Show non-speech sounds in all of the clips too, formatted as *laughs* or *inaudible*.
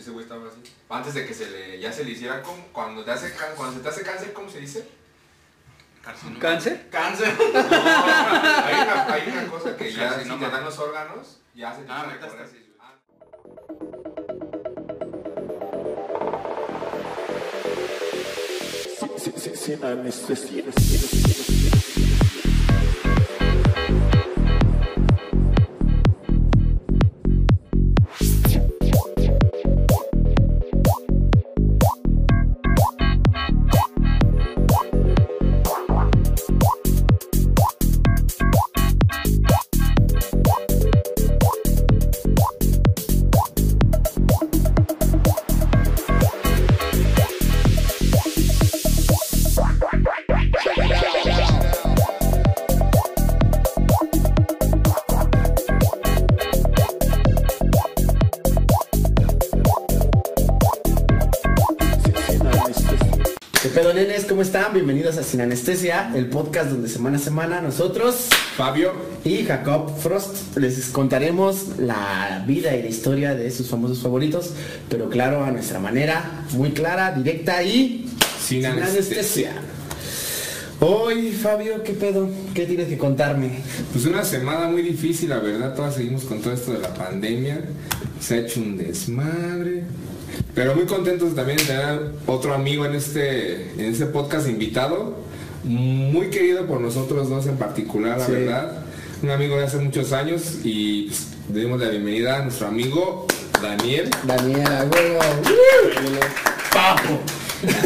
ese güey estaba así. Antes de que se le, ya se le hiciera como, cuando te hace, cuando se te hace cáncer, ¿cómo se dice? ¿Cáncer? Cáncer. No, hay, una, hay una cosa que ya, si Carcinoma. te dan los órganos, ya se te Ah. Ah. Sin anestesia. Están? Bienvenidos a Sin Anestesia, el podcast donde semana a semana nosotros Fabio, y Jacob Frost les contaremos la vida y la historia de sus famosos favoritos, pero claro, a nuestra manera, muy clara, directa y Sin anestesia. Hoy, Fabio, ¿qué pedo? ¿Qué tienes que contarme? Pues una semana muy difícil, la verdad, todas seguimos con todo esto de la pandemia. Se ha hecho un desmadre. Pero muy contentos también de tener otro amigo en este, en este podcast invitado. Muy querido por nosotros dos en particular, la Sí. verdad. Un amigo de hace muchos años y pues, le dimos la bienvenida a nuestro amigo Daniel. Daniela, huevo. Papo.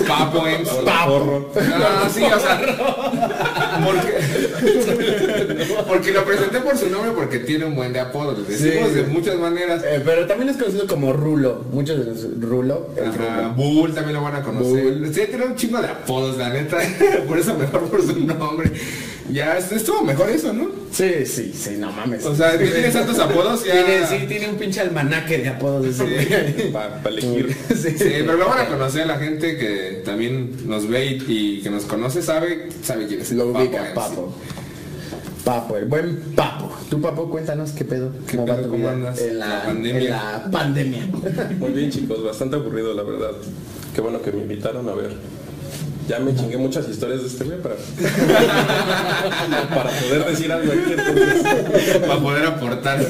Papo en Papo. Ah, sí, o sea. *laughs* Porque, *laughs* porque lo presenté por su nombre porque tiene un buen de apodos. Le decimos Sí. de muchas maneras. Eh, pero también es conocido como Rulo. Muchos de los Rulo. Ajá. Bull también lo van a conocer. Bull. Sí, tiene un chingo de apodos, la neta. *laughs* por eso mejor por su nombre. Ya, es- estuvo mejor eso, ¿no? Sí, sí, sí, no mames. O sea, tiene tantos apodos ya. Tiene, sí, tiene un pinche almanaque de apodos güey. Para elegir. *laughs* Sí. Sí, pero lo van a conocer la gente que también nos ve y, y que nos conoce, sabe, sabe quién es Lo Papo. Papo. Papo, el buen Papo. Tú, Papo, cuéntanos qué pedo. ¿Qué ¿Cómo va pedo? tu ¿Cómo vida andas? En la, La pandemia. En la pandemia. Muy bien, chicos, bastante aburrido, la verdad. Qué bueno que me invitaron a ver. Ya me chingué muchas historias de este güey para, *laughs* para poder decir algo aquí. Entonces, Para poder aportar.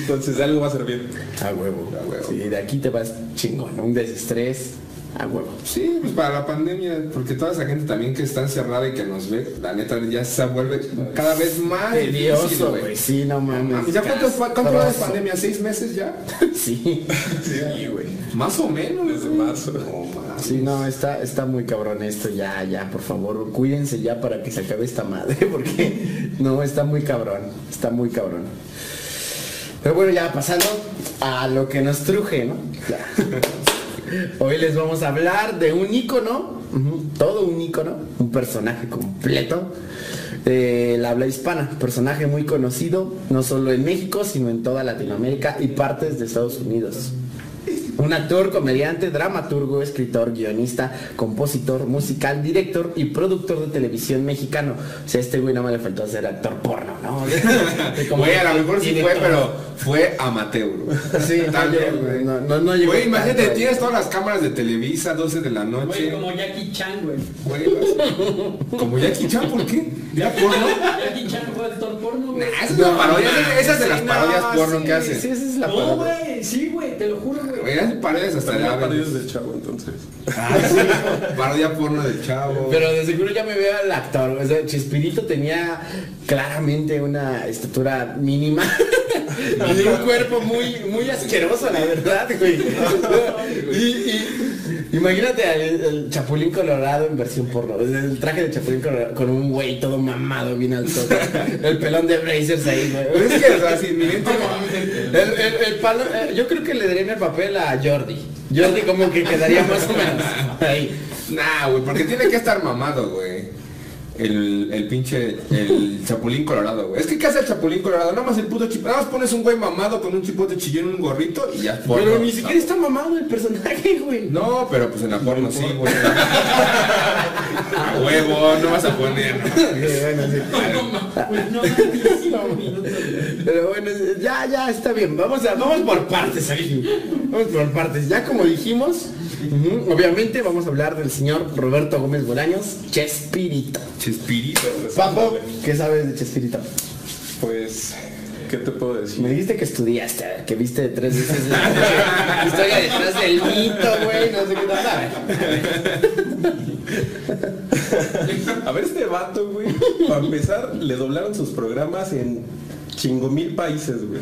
entonces de algo va a servir. A huevo. A huevo. Sí, de aquí te vas chingón. Un desestrés. A huevo. Sí, pues para la pandemia, porque toda esa gente también que está encerrada y que nos ve, la neta ya se vuelve cada vez más Tedioso, güey. Sí, no mames. ¿Ya cuánto, fue- cuánto de pandemia? ¿Seis meses ya? *laughs* Sí. Sí, güey. Más o menos. Desde marzo. No, más. Sí, no, está, está muy cabrón esto, ya, ya, por favor, cuídense ya para que se acabe esta madre, *laughs* porque no, está muy cabrón, está muy cabrón. Pero bueno, ya pasando a lo que nos truje, ¿no? Ya. *laughs* Hoy les vamos a hablar de un ícono, todo un ícono, un personaje completo de la habla hispana, personaje muy conocido, no solo en México, sino en toda Latinoamérica y partes de Estados Unidos. Un actor, comediante, dramaturgo, escritor, guionista, compositor, musical, director y productor de televisión mexicano. O sea, este güey no me le faltó ser actor porno, ¿no? *laughs* De como- Güey, a lo mejor sí fue, pero fue amateur. güey. Sí, *laughs* no También, güey. no, no, no llegó Güey, imagínate, tienes todas las cámaras de Televisa, 12 de la Güey, noche. como Jackie Chan, güey. Güey, *laughs* como Jackie Chan, ¿por qué? ¿Ya porno? Jackie Chan fue actor porno, güey. Nah, esa es la parodia, esa- esa es de las parodias no, porno sí, que hacen. Sí, esa es la No, parodia. güey, sí, güey, te lo juro, güey. Parodias hasta Aves. parodias del chavo, entonces. Parodia porno del chavo. Pero de seguro ya me veo al actor. O sea, Chespirito tenía claramente una estatura mínima *laughs* y un cuerpo muy, muy asqueroso, la verdad, *laughs* güey. Y, y imagínate al el Chapulín Colorado en versión porno. El traje de Chapulín Colorado con un güey todo mamado, bien alto. *laughs* El pelón de Brazers ahí, güey. es que, o sea, si evidente- El, el- el palo, eh, yo creo que le darían el papel a Jordi. Jordi como que quedaría más o menos. Nah, güey, porque tiene que estar mamado, güey. El, el pinche, el chapulín colorado, güey. Es que ¿qué hace el chapulín colorado? Nada más el puto chip. Nada más pones un güey mamado con un chipote chillón y un gorrito y ya. porno. Pero ni siquiera está mamado el personaje, güey. No, pero pues en la porno sí, güey. *laughs* A huevo, no vas a poner. *laughs* ¿no? no. Pero bueno, ya, ya está bien. Vamos a, vamos por partes aquí. Vamos por partes. Ya como dijimos, obviamente vamos a hablar del señor Roberto Gómez Bolaños, Chespirito. Chespirito. Papo, ¿qué sabes de Chespirito? Pues, ¿qué te puedo decir? Me dijiste que estudiaste, que viste tres veces la historia detrás del mito, güey, no sé qué tal. A ver, este vato, güey, para empezar, le doblaron sus programas en chingo mil países, güey.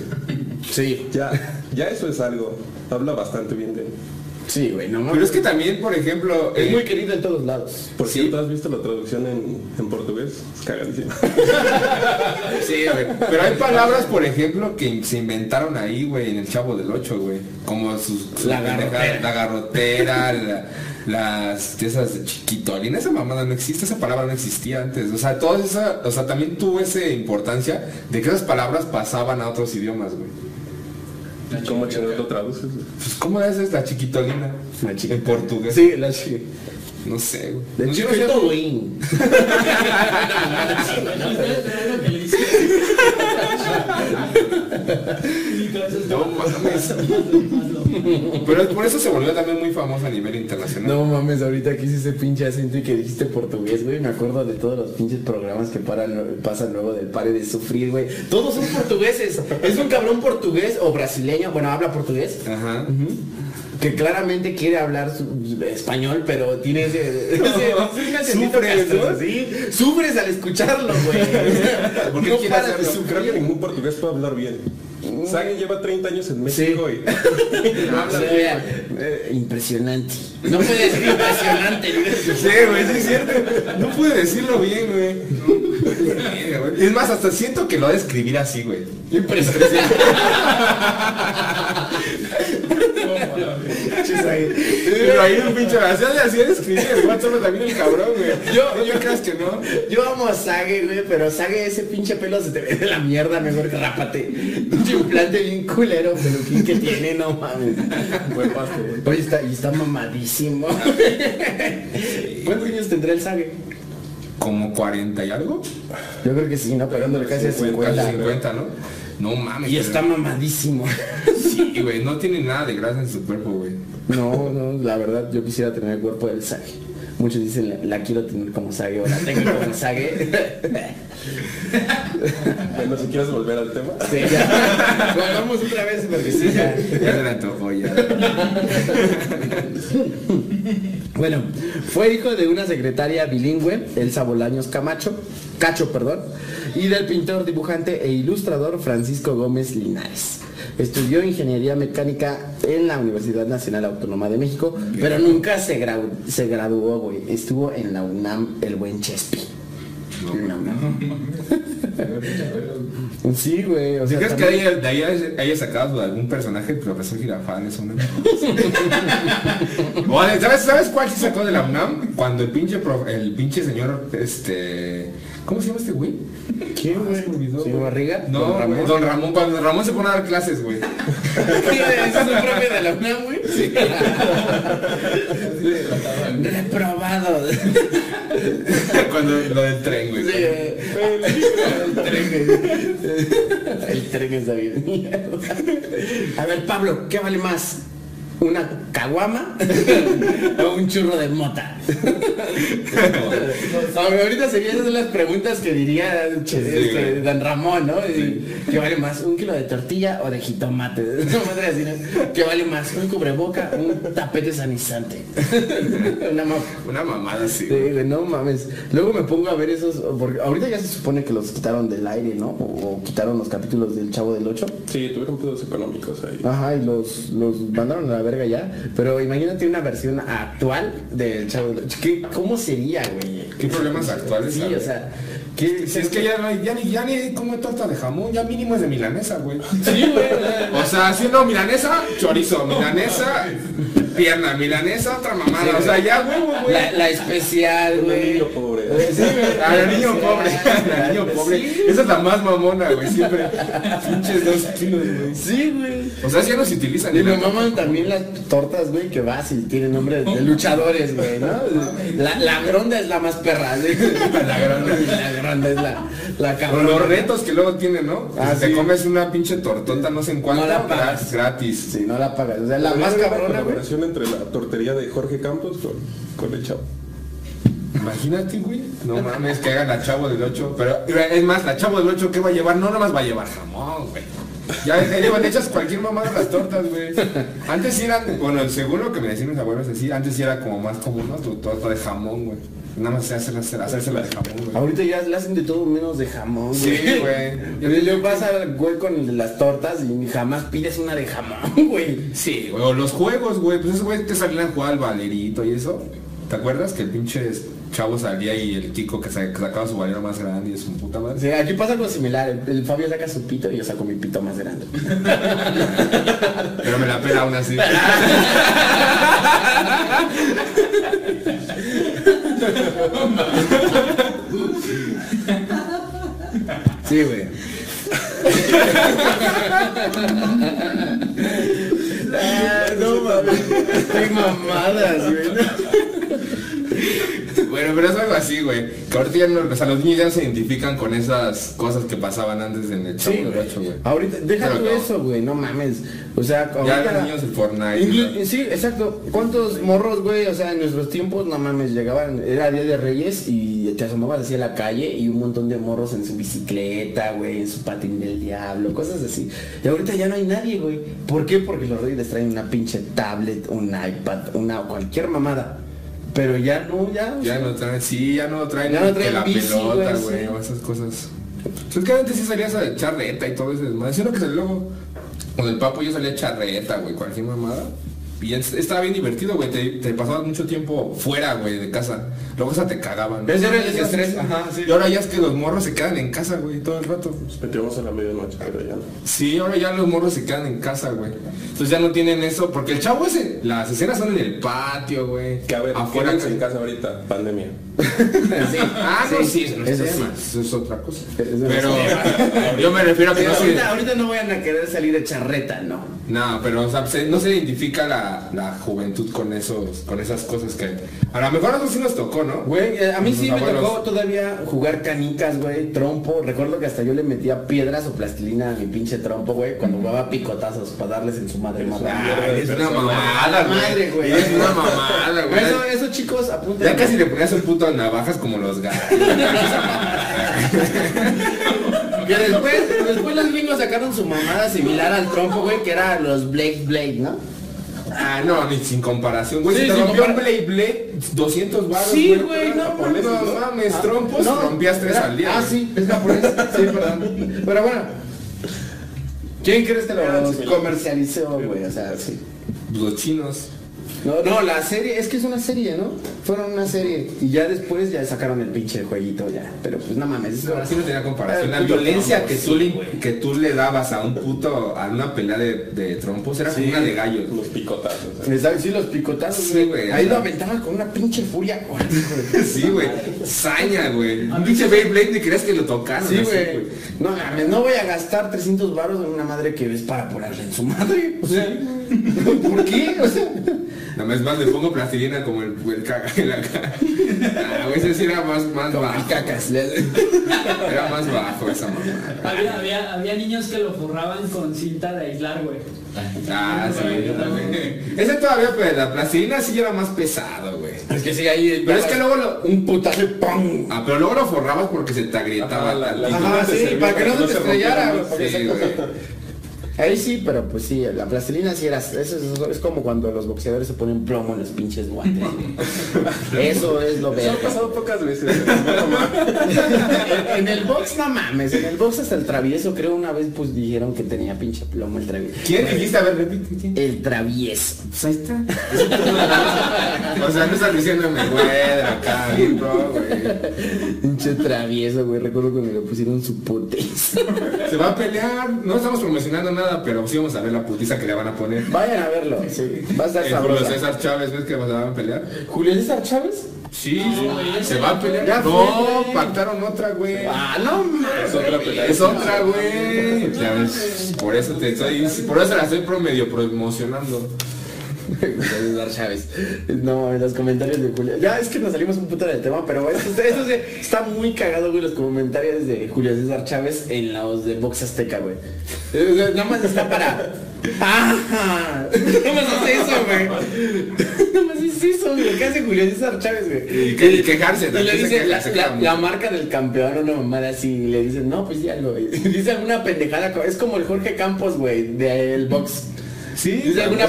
Sí, Ya, ya eso es algo. Habla bastante bien de él. Sí, güey, no Pero mames. es que también, por ejemplo, Es eh, muy querido en todos lados. Por Sí. cierto, ¿has visto la traducción en, en portugués? Es cagadísimo. *laughs* Sí, güey. Pero hay palabras, por ejemplo, que se inventaron ahí, güey, en el Chavo del 8, güey. Como sus... sus La garrotera. La garrotera, la- las... Esas de chiquitolina. Esa mamada no existe, esa palabra no existía antes. O sea, toda esa... O sea, también tuvo esa importancia de que esas palabras pasaban a otros idiomas, güey. ¿Cómo chingados lo traduces? Pues, ¿cómo haces la chiquitolina? La chiquita. En portugués. Sí, la chiquita. No sé, güey. De No, yo no sé- No mames. Pero por eso se volvió también muy famoso a nivel internacional. No mames, ahorita que hice ese pinche acento y que dijiste portugués, güey. Me acuerdo de todos los pinches programas que paran, pasan luego del pare de sufrir, güey. Todos son portugueses. Es un cabrón portugués o brasileño, bueno, habla portugués. Ajá. Que claramente quiere hablar su- español, pero tiene ese, *laughs* ese- Sufres, castroso, ¿no? ¿sí? Sufres al escucharlo, güey. *laughs* ¿Por qué no quiere hacerlo? sufrir. Creo que ningún portugués puede hablar bien. Sagan lleva 30 años en México y *laughs* Habla, eh, impresionante. No puede decir impresionante. Sí, güey, sí es cierto. No pude decirlo bien, güey. Es más, hasta siento que lo ha de escribir así, güey. Impresionante. Ahí un pinche así escribir el WhatsApp también el cabrón, güey. Yo- no yo creas que no. Yo amo a Sage, güey, pero Sage ese pinche pelo se te ve de la mierda, mejor que rápate. Pinche implante bien culero, peluquín que tiene, no mames. buen pasto, güey. Oye, está, y está mamadísimo. ¿Cuántos años tendrá el Sage? Como 40 y algo. Yo creo que sí, ¿no? Pegándole casi a 50. Casi 50, ¿no? No mames. Y pero- está mamadísimo. Sí, güey, no tiene nada de grasa en su cuerpo, güey. No, no, la verdad yo quisiera tener el cuerpo del Sage. Muchos dicen, la, la quiero tener como Sage o la tengo como Sage. Bueno, si quieres volver al tema. Sí, ya. Volvamos otra vez porque sí, ya. Ya se le antojó ya. Bueno, fue hijo de una secretaria bilingüe, Elsa Bolaños Camacho, Cacho, perdón, y del pintor, dibujante e ilustrador Francisco Gómez Linares. Estudió ingeniería mecánica en la Universidad Nacional Autónoma de México, pero nunca se, graduó, güey. Estuvo en la UNAM, el buen Chespi. No, no. *laughs* Sí, güey. O ¿Sí sea, crees que haya- de ahí haya- sacado algún personaje el profesor Girafales una *laughs* ¿sabes, ¿Sabes cuál sí sacó de la UNAM? Cuando el pinche, prof- el pinche señor, este... ¿Cómo se llama este güey? ¿Quién, güey? Ah, se ¿Señor. Barriga? No, ¿Don Ramón? Don Ramón, cuando Don Ramón se pone a dar clases, güey. *laughs* ¿Ese es un profe de la UNAM, güey? Sí. Reprobado. *laughs* cuando lo del tren, güey. Sí, el tren. El bien. mierda. A ver, Pablo, ¿qué vale más? ¿Una caguama *laughs* o un churro de mota? *laughs* Ahorita serían esas las preguntas que diría che, este. Dan Ramón, ¿no? ¿Qué vale más? ¿Un kilo de tortilla o de jitomate? *laughs* ¿Qué vale más? ¿Un cubreboca o un tapete sanizante? Una ma- Una mamada así. Sí, no mames. Luego me pongo a ver esos, porque ahorita ya se supone que los quitaron del aire, ¿no? O, o quitaron los capítulos del Chavo del 8. Sí, tuvieron pedos económicos ahí. Ajá, y los, los mandaron a la verga ya. Pero imagínate una versión actual del Chavo del 8. ¿Qué, ¿Cómo sería, güey? ¿Qué problemas actuales Sí, hay? o sea, ¿Qué? Si es que ya no hay, ya ni, ya ni come torta de jamón, ya mínimo es de milanesa, güey. *laughs* Sí, güey. O sea, si no, milanesa, chorizo, milanesa, pierna, milanesa, otra mamada. O sea, ya, güey, güey. La, la especial, güey. niño pobre. Sí, güey. *laughs* A la niño pobre, a la *laughs* niño pobre. Esa es la más mamona, güey, siempre. Pinches dos kilos, güey. Sí, güey. O sea, si ya no se utilizan. Y me la- maman también las tortas, güey, que vas y tienen nombre de luchadores, güey, ¿no? La, la gronda es la más perra, ¿sí? La gronda, la gronda es la, la los retos que luego tienen, ¿no? Ah, Si te sí. comes una pinche tortota, no sé en cuánto, No la pagas. gra- gratis. Sí, no la pagas. O sea, la más cabrona, colaboración entre la tortería de Jorge Campos con, con el chavo. Imagínate, güey. No mames, que hagan la chavo del 8. Pero es más, la chavo del 8, ¿qué va a llevar? No, nomás va a llevar jamón, güey. Ya, ya llevan hechas cualquier mamada las tortas, güey. Antes sí eran, bueno, según lo que me decían mis abuelos así, antes sí era como más común, ¿no? Tu torta de jamón, güey. Nada más se hace hacerse la de jamón, güey. Ahorita ya le hacen de todo menos de jamón, Sí, güey. Y luego pasa el güey con el de las tortas y jamás pides una de jamón, *laughs* güey. Sí, güey. O los juegos, güey. Pues esos güey que salían a jugar al valerito y eso. ¿Te acuerdas que el pinche chavo salía y el Kiko que, sa- que sacaba su valero más grande y es un puta madre? Sí, aquí pasa algo similar. El, el Fabio saca su pito y yo saco mi pito más grande. *laughs* Pero me la pela aún así. *laughs* Sí, güey. Ah, no mames. Qué mamadas, güey. Bueno, pero es algo así, güey. Que ahorita ya no, o sea, los niños ya no se identifican con esas cosas que pasaban antes en el chavo Sí, del güey. Ahorita, tú no. eso, güey, no mames. O sea, Ya ahorita- los niños el Fortnite. Sí, exacto. ¿Cuántos morros, güey? O sea, en nuestros tiempos, no mames, llegaban, era Día de Reyes y te asomabas hacia la calle y un montón de morros en su bicicleta, güey, en su patín del diablo, cosas así. Y ahorita ya no hay nadie, güey. ¿Por qué? Porque los reyes les traen una pinche tablet, un iPad, una cualquier mamada. Pero ya no, ya. Ya sea, no traen, sí, ya no traen, Ya no traen la bici, pelota, güey, sí. o esas cosas. Pues es que antes sí salías a echar reta y todo ese desmadre. Sino que luego, con el papo yo salía a echar reta, güey, cualquier mamada. Y es- estaba bien divertido, güey. Te, te pasabas mucho tiempo fuera, güey, de casa. Luego esa te cagaban. Ese era el Ese estrés, ajá, sí. Y ahora ya es que los morros se quedan en casa, güey, todo el rato. Nos metíamos a la medianoche, pero ya no. Sí, ahora ya los morros se quedan en casa, güey. Entonces ya no tienen eso, porque el chavo ese, las escenas son en el patio, güey. Que a ver, afuera quédense en casa ahorita, pandemia. *laughs* sí. Ah, no, sí, eso no es eso otra cosa. No es Pero yo me refiero a que Pero no ahorita, ahorita no vayan a querer salir de charreta, no. No, pero o sea, se- no se identifica la, la juventud con esos, con esas cosas que... A lo mejor a nosotros sí nos tocó, ¿no? Güey, eh, a mí sí me tocó todavía jugar canicas, güey, trompo. Recuerdo que hasta yo le metía piedras o plastilina a mi pinche trompo, güey, cuando jugaba picotazos para darles en su madre. Ay, es una mamada, güey. Madre, güey. Es una mamada, güey. Eso, eso chicos, apunten. Ya casi le ponías un puto navajas como los gatos. *laughs* Que después, después los gringos sacaron su mamada similar al trompo, güey, que era los Blade Blade, ¿no? Ah, no, ni sin comparación, güey. Sí, si te sin rompió un compara- Blade Blade, 200 baros, Sí, güey, no, mames, no mames, trompos, No, rompías tres era- al día. Ah, güey. sí, es japonés. Sí, perdón. Pero bueno. ¿Quién crees que los comercializó, güey? O sea, sí. Los chinos. No, no, la serie, es que es una serie, ¿no? Fueron una serie. Y ya después ya sacaron el pinche jueguito ya. Pero pues no mames. eso- Ahora sí no tenía comparación. La Eh, violencia trompo, que, sí, tú le, güey. que tú le dabas a un puto, a una pelea de, de trompos, era como una de gallos. Los picotazos. ¿eh? ¿Me sabes? Sí, los picotazos, Sí, güey. Ahí lo aventaban con una pinche furia. *laughs* Sí, güey. Saña, güey. Un pinche Beyblade ni crees que lo tocaron. Sí, así, güey. No mames, no voy a gastar 300 baros en una madre que es para ponerle en su madre. O sea, ¿por qué? O sea, Nada más más le pongo plastilina como el, el caga en la *laughs* cara. Ah, ese sí era más, más como bajo. cacas. Era más bajo esa mamá. Había, había, había niños que lo forraban con cinta de aislar, güey. Ah, sí, güey. Ese todavía, pues la plastilina sí era más pesado, güey. Es que sí, ahí. Pero es que luego lo. Un putazo ¡pum! Ah, pero luego lo forrabas porque se te agrietaba Ajá, la- la- sí, para que no se te estrellara. Sí, güey. Ahí sí, pero pues sí, la plastilina sí era. Eso es, es como cuando los boxeadores se ponen plomo en los pinches guantes. *laughs* Eso es lo Eso ha verga. pasado pocas veces. Mames. En, en el box no mames, en el box hasta el travieso creo una vez pues dijeron que tenía pinche plomo el travieso. ¿Quién dijiste? A ver, repite. ¿quién? El travieso. Pues ahí está. O sea, no estás diciéndome, güey, acá, güey. Pinche travieso, güey. Recuerdo cuando le pusieron su putiza. Se va a pelear. No estamos promocionando nada, pero sí vamos a ver la putiza que le van a poner. Vayan a verlo, sí. Va a estar El Julio. César Chávez, ¿ves que se van a pelear? ¿Julio César Chávez? Sí, se va a pelear. Ya no, fue, pactaron otra, güey. Ah, no. Es otra pelea. Es otra, güey. Ya ves, por eso te estoy, por eso la estoy medio promocionando. Julio César Chávez. No, en los comentarios de Julio. Ya es que nos salimos un puto del tema, pero eso, eso sí, está muy cagado, güey, los comentarios de Julio César Chávez en los de Box Azteca, güey. Eh, Nada más está para. ¡Ah! Nada más hace eso, güey. Nada más es eso, güey. ¿Qué hace Julio César Chávez, güey? Y que- y quejarse, Y le dice la, marca del campeón, una mamada así, y le dicen, no, pues ya lo. *laughs* Dice alguna pendejada, es como el Jorge Campos, güey, del box. Sí, Dice alguna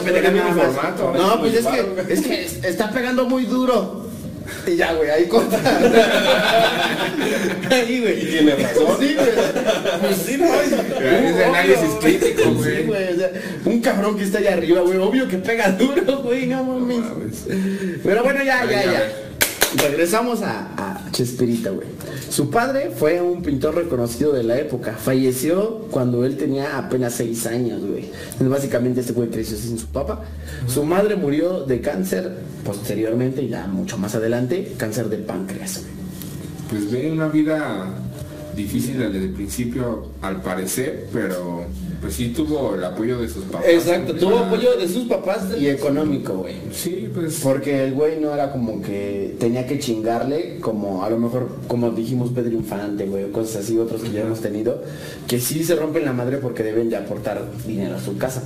más. formato. No, pues es que, es que es- está pegando muy duro. Y ya, güey, ahí corta. *laughs* ahí, güey. Y tiene razón. Sí, güey. Pues sí, es- obvio, análisis güey. crítico, güey. Sí, güey. O sea, un cabrón que está allá arriba, güey. Obvio que pega duro, güey. No mames. Pero bueno, ya, ya, ya. Regresamos a, a Chespirita, güey. Su padre fue un pintor reconocido de la época. Falleció cuando él tenía apenas seis años, güey. Básicamente este güey creció sin su papá. Su madre murió de cáncer posteriormente, ya mucho más adelante, cáncer de páncreas. Pues ve una vida difícil desde el principio, al parecer, pero pues sí tuvo el apoyo de sus papás. Exacto, tuvo Ah, apoyo de sus papás y económico, güey. Sí, pues. Porque el güey no era como que tenía que chingarle, como a lo mejor, como dijimos Pedro Infante, güey, o cosas así, otros que ya hemos tenido, que sí se rompen la madre porque deben de aportar dinero a su casa.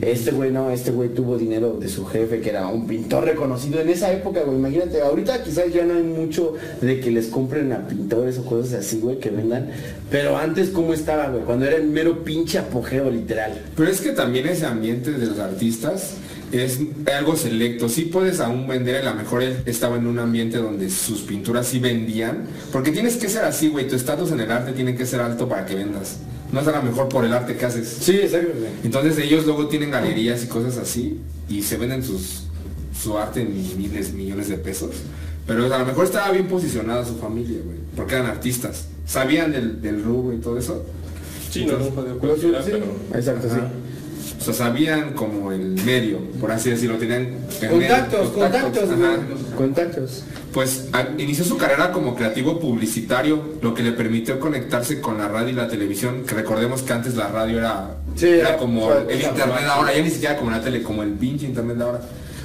Este güey no, este güey tuvo dinero de su jefe, que era un pintor reconocido en esa época, güey. Imagínate, ahorita quizás ya no hay mucho de que les compren a pintores o cosas así, güey, que vendan. Pero antes, ¿cómo estaba, güey? Cuando era el mero pinche apogeo, literal. Pero es que también ese ambiente de los artistas es algo selecto. Sí puedes aún vender, a lo mejor él estaba en un ambiente donde sus pinturas sí vendían. Porque tienes que ser así, güey. Tu estatus en el arte tiene que ser alto para que vendas. No es a lo mejor por el arte que haces. Sí, exacto. Entonces ellos luego tienen galerías y cosas así y se venden sus, su arte en miles, millones de pesos. Pero a lo mejor estaba bien posicionada su familia, güey. Porque eran artistas. Sabían del, del rubro y todo eso. Sí, no, cualquiera, sí, pero... Exacto, sí. O sea, sabían como el medio, por así decirlo. Tenían Contactos, medio, contactos. Contactos. Pues a- inició su carrera como creativo publicitario, lo que le permitió conectarse con la radio y la televisión, que recordemos que antes la radio era, Sí, era era- como fue- el internet forma. ahora, ya ni siquiera como la tele, como el pinche internet de ahora.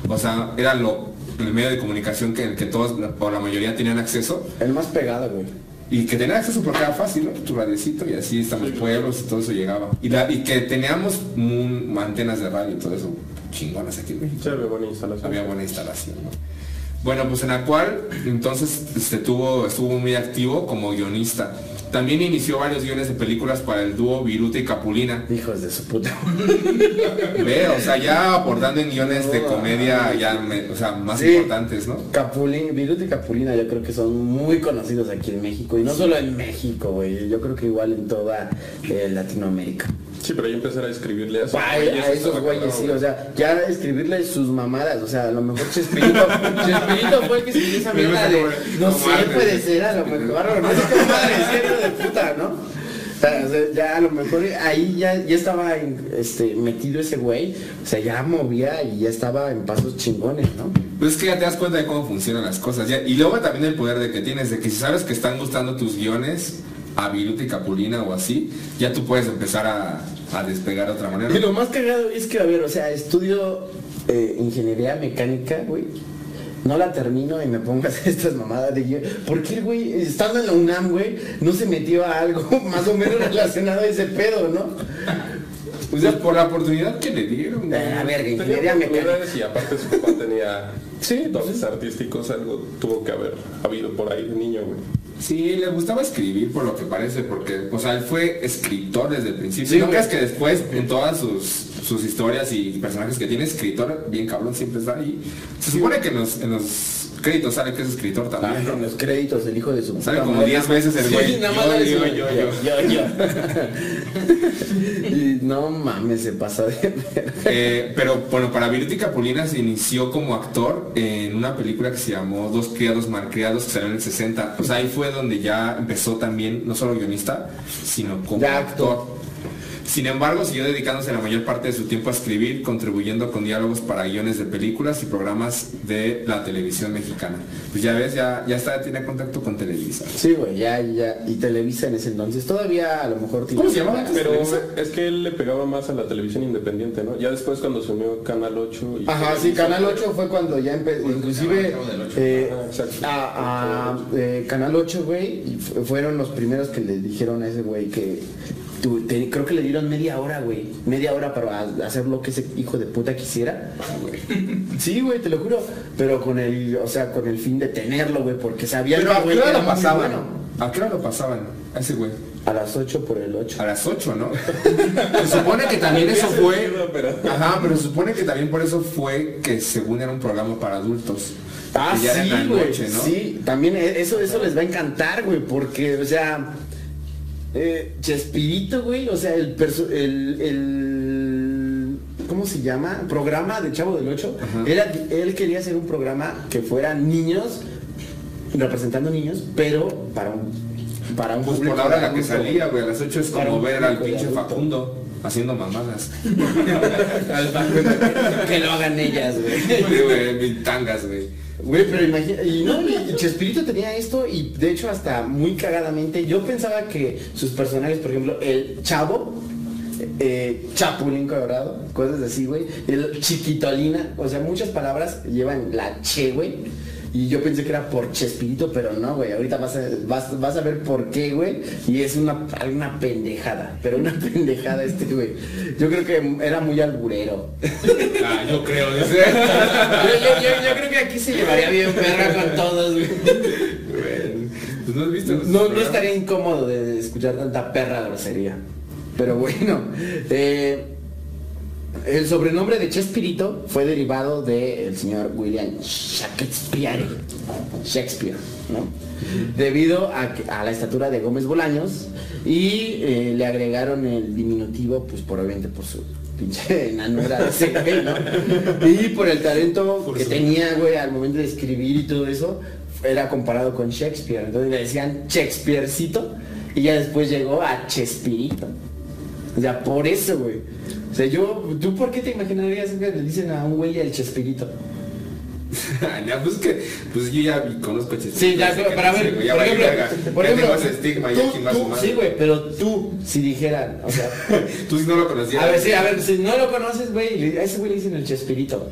O sea, era lo, el medio de comunicación que, que todos, o la mayoría tenían acceso, El más pegado, güey. Y que tenían acceso porque era fácil, ¿no? Tu radiocito y así están los pueblos y todo eso llegaba. Y, la- y que teníamos un- antenas de radio y todo eso chingonas aquí en México Sí, había buena instalación. había buena instalación. ¿no? Bueno, pues en la cual entonces este, tuvo, estuvo muy activo como guionista. También inició varios guiones de películas para el dúo Viruta y Capulina. Hijos de su puta. *laughs* Ve, o sea, ya aportando en guiones de comedia ya me- o sea, más Sí. importantes, ¿no? Capulín, Viruta y Capulina yo creo que son muy conocidos aquí en México. Y no solo en México, güey. Yo creo que igual en toda eh, Latinoamérica. Sí, pero yo empecé a escribirle a esos Pa- güeyes, a esos güeyes, sí, o sea, ya escribirle sus mamadas, o sea, a lo mejor Chespirito, *laughs* Chespirito fue el que escribió esa mierda de, no sé, puede ser, a lo mejor, *laughs* no sé qué madre, de puta, ¿no? O sea, ya a lo mejor ahí ya, ya estaba este, metido ese güey, o sea, ya movía y ya estaba en pasos chingones, ¿no? Pues es que ya te das cuenta de cómo funcionan las cosas. ya- y luego también el poder de que tienes, de que si sabes que están gustando tus guiones a Viruta y Capulina o así, ya tú puedes empezar a, a despegar de otra manera. Y lo más cagado es que, a ver, o sea, estudio eh, ingeniería mecánica, güey. No la termino y me pongo a hacer estas mamadas de guion. ¿Por qué el güey, estando en la UNAM, güey, no se metió a algo *laughs* más o menos relacionado a ese pedo, no? Pues es por la oportunidad que le dieron. güey. Eh, a ver, Tenía ingeniería mecánica. y aparte su papá tenía Sí, dones artísticos, algo tuvo que haber habido por ahí de niño, güey. Sí, le gustaba escribir por lo que parece, porque, o sea, él fue escritor desde el principio. Sí, no creas que después, en todas sus, sus historias y personajes que tiene, escritor bien cabrón siempre está ahí. Se supone que en los, en los créditos sale que es escritor Ah, también. en ¿no? los créditos, el hijo de su Sale como madre. 10 veces el Sí, güey. nada más Yo, yo, yo, yo, yo. *laughs* Y no mames, se pasa de. Eh, pero bueno, para Viruti Capulina se inició como actor en una película que se llamó Dos criados malcriados que salió en el 60. O sea, ahí fue donde ya empezó también, no solo guionista, sino como actor. Sin embargo, siguió dedicándose la mayor parte de su tiempo a escribir, contribuyendo con diálogos para guiones de películas y programas de la televisión mexicana. Pues ya ves, ya, ya está, tiene contacto con Televisa. Sí, güey, ya, ya. Y Televisa en ese entonces. Todavía a lo mejor tiene- ¿Cómo se llamaba? Pero Televisa? es que él le pegaba más a la televisión independiente, ¿no? Ya después cuando se unió Canal 8 y Ajá, sí, Canal 8 fue cuando ya empezó, inclusive eh, a, a, eh, Canal 8, güey, fueron los primeros que le dijeron a ese güey que tu- te- creo que le dieron media hora, güey, media hora para ha- hacer lo que ese hijo de puta quisiera. *laughs* Sí, güey, te lo juro, pero con el, o sea, con el fin de tenerlo, güey, porque sabían Pero que, ¿a qué hora lo pasaban? ¿A qué hora lo pasaban? A ese güey. A las 8 por el 8. A las 8, ¿no? *laughs* se supone que también eso fue. *laughs* Ajá, pero se supone que también por eso fue que según era un programa para adultos. Ah, ya sí, güey. ¿no? Sí, también e- eso, eso les va a encantar, güey, porque, o sea, eh, Chespirito, güey, o sea, el, el, el- ¿cómo se llama? Programa de Chavo del 8. Era, él quería hacer un programa que fuera niños, representando niños, pero para un, para un Pues por la hora en la que salía, güey, a las 8 es como ver al pinche. Facundo haciendo mamadas. *laughs* *laughs* que lo hagan ellas, güey. Sí, güey, tangas, güey. Güey, pero imagina, y no, y Chespirito tenía esto y de hecho hasta muy cagadamente, yo pensaba que sus personajes, por ejemplo, el Chavo, eh, Chapulín Colorado, cosas así, güey, el Chiquitolina, o sea, muchas palabras llevan la che, güey. Y yo pensé que era por Chespirito, pero no, güey. Ahorita vas a, vas, vas a ver por qué, güey. Y es una, una pendejada. Pero una *laughs* pendejada este, güey. Yo creo que era muy alburero. Ah, yo creo. *laughs* Yo, yo- yo- yo creo que aquí se llevaría bien perra con todos, güey. Pues no has visto. No, estaría incómodo de escuchar tanta perra grosería. Pero bueno, eh, el sobrenombre de Chespirito fue derivado del señor William Shakespeare. Shakespeare, ¿no? Debido a, la estatura de Gómez Bolaños y eh, le agregaron el diminutivo, pues probablemente por su pinche *laughs* enanura de ese güey, ¿no? Y por el talento que tenía, güey, al momento de escribir y todo eso, era comparado con Shakespeare. Entonces le decían Shakespearecito y ya después llegó a Chespirito. O sea, por eso, güey. O sea, yo, ¿tú por qué te imaginarías que le dicen a un güey el Chespirito? *laughs* ya, pues que, pues yo ya vi- conozco. Sí, ya, que para ver, por vale ejemplo, verga. por Ya ejemplo, tengo ese estigma, tú, ya tú- madre. sí, güey, pero tú, si dijeran, o sea, *laughs* Tú si no lo conocías. a ver, sí, a ver, si no lo conoces, güey, a ese güey le dicen el Chespirito.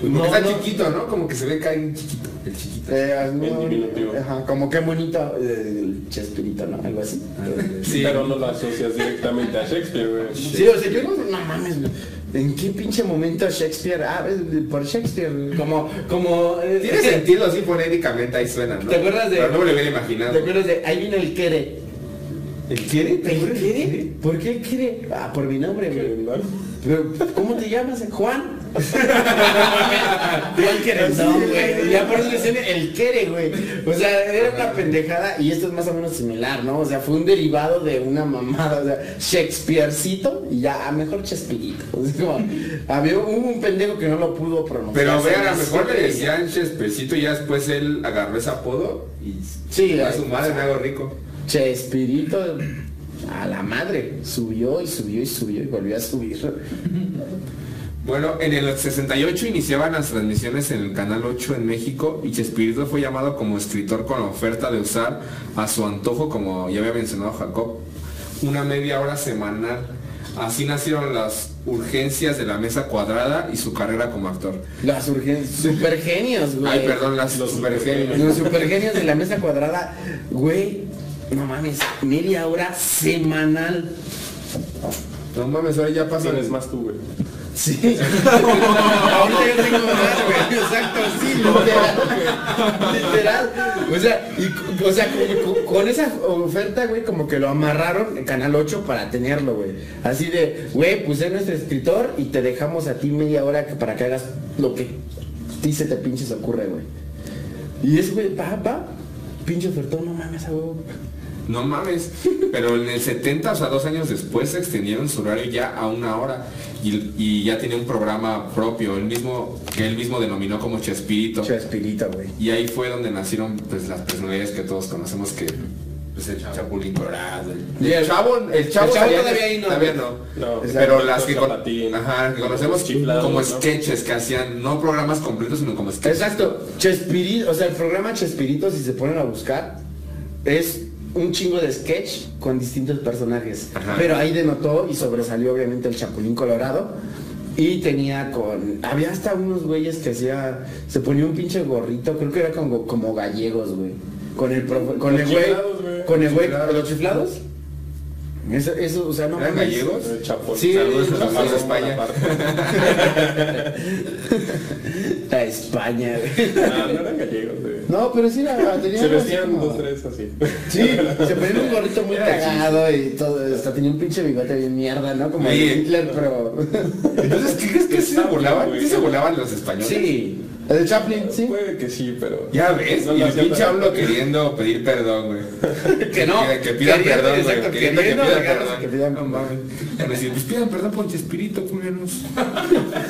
Porque No, está no. chiquito, ¿no? Como que se ve caer chiquito, el chiquito. Eh, no, diminutivo. ajá, como qué bonito eh, el Chespirito, ¿no? Algo así. Sí. Pero no lo asocias directamente a Shakespeare, güey. Sí, o sea, yo no, no mames, güey. ¿En qué pinche momento Shakespeare? Ah, por Shakespeare, como, como... eh, Tiene sentido así fonéticamente, ahí suena, ¿no? ¿Te acuerdas de- Pero no me lo hubiera imaginado. ¿Te acuerdas de ahí viene el Kere? ¿El quiere? ¿El Kere? ¿Por qué el Kere? Ah, por mi nombre, güey. ¿cómo te llamas? ¿Juan? *laughs* Juan Querendón, güey. Ya por eso le decían el Kere, güey. O sea, era una pendejada y esto es más o menos similar, ¿no? O sea, fue un derivado de una mamada, o sea, Shakespearecito y ya, a mejor Chespirito. O sea, como, había hubo un pendejo que no lo pudo pronunciar. Pero vean, a lo mejor le decían Chespirito y ya después él agarró ese apodo y Sí, a su madre me hago rico. Chespirito a la madre. Subió y subió y subió y volvió a subir. Bueno, en el 68 iniciaban las transmisiones en el Canal 8 en México y Chespirito fue llamado como escritor con la oferta de usar a su antojo, como ya había mencionado Jacob, una media hora semanal. Así nacieron las urgencias de la mesa cuadrada y su carrera como actor. Las urgencias. Super genios, güey. Ay, perdón, las los supergenios. Los supergenios de la mesa cuadrada, güey, no mames, media hora semanal. No mames, ahora ya pasan. Tienes más tú, güey. Sí. *laughs* Ahorita yo tengo más, güey. Exacto, sí, literal, güey. *laughs* Literal. O sea, y, o sea, con, esa oferta, güey, como que lo amarraron en Canal 8 para tenerlo, güey. Así de, güey, pues es nuestro escritor y te dejamos a ti media hora para que hagas lo que a ti se te pinches ocurre, güey. Y ese güey, pa, pa, pinche ofertón, no mames, a huevo. No mames. Pero en el 70, o sea, dos años después, se extendieron su horario ya a una hora. Y, y ya tenía un programa propio, el mismo, que él mismo denominó como Chespirito. Chespirita, güey. Y ahí fue donde nacieron pues las personalidades que todos conocemos que pues el Chapulín Colorado. El, el- chavo, el chavo, el chavo salía- todavía ahí no. Todavía no. No, Pero las que, con- ajá, que conocemos como ¿no? sketches que hacían, no programas completos, sino como sketches. Exacto, Chespirito, o sea, el programa Chespirito, si se ponen a buscar, es un chingo de sketch con distintos personajes. Ajá. Pero ahí denotó y sobresalió obviamente el Chapulín Colorado. Y tenía con. Había hasta unos güeyes que hacía. Se ponía un pinche gorrito, creo que era como, como gallegos, güey. Con el profe- con Los el güey. Con el güey. ¿Los chiflados? Eso, eso, o sea, no ¿Eran gallegos? El Chapo. Sí, Saludos a no. España. *laughs* A España, güey. No, no eran gallegos, güey. No, pero sí era. tenía Se vestían como- dos, tres así. Sí, se ponía un gorrito muy cagado y todo, hasta tenía un pinche bigote bien mierda, ¿no? Como el Hitler, pero... Entonces, ¿qué crees que sí se bien, ¿Sí se burlaban los españoles? Sí. El de Chaplin, sí. Puede que sí, pero. Ya ves, No y el pinche hablo *laughs* queriendo pedir perdón, güey. Que no. Que, que pidan Queriendo, perdón, güey. exacto, Queriendo que queriendo pidan regalos perdón. que pidan perdón. perdón por Chespirito, culeros.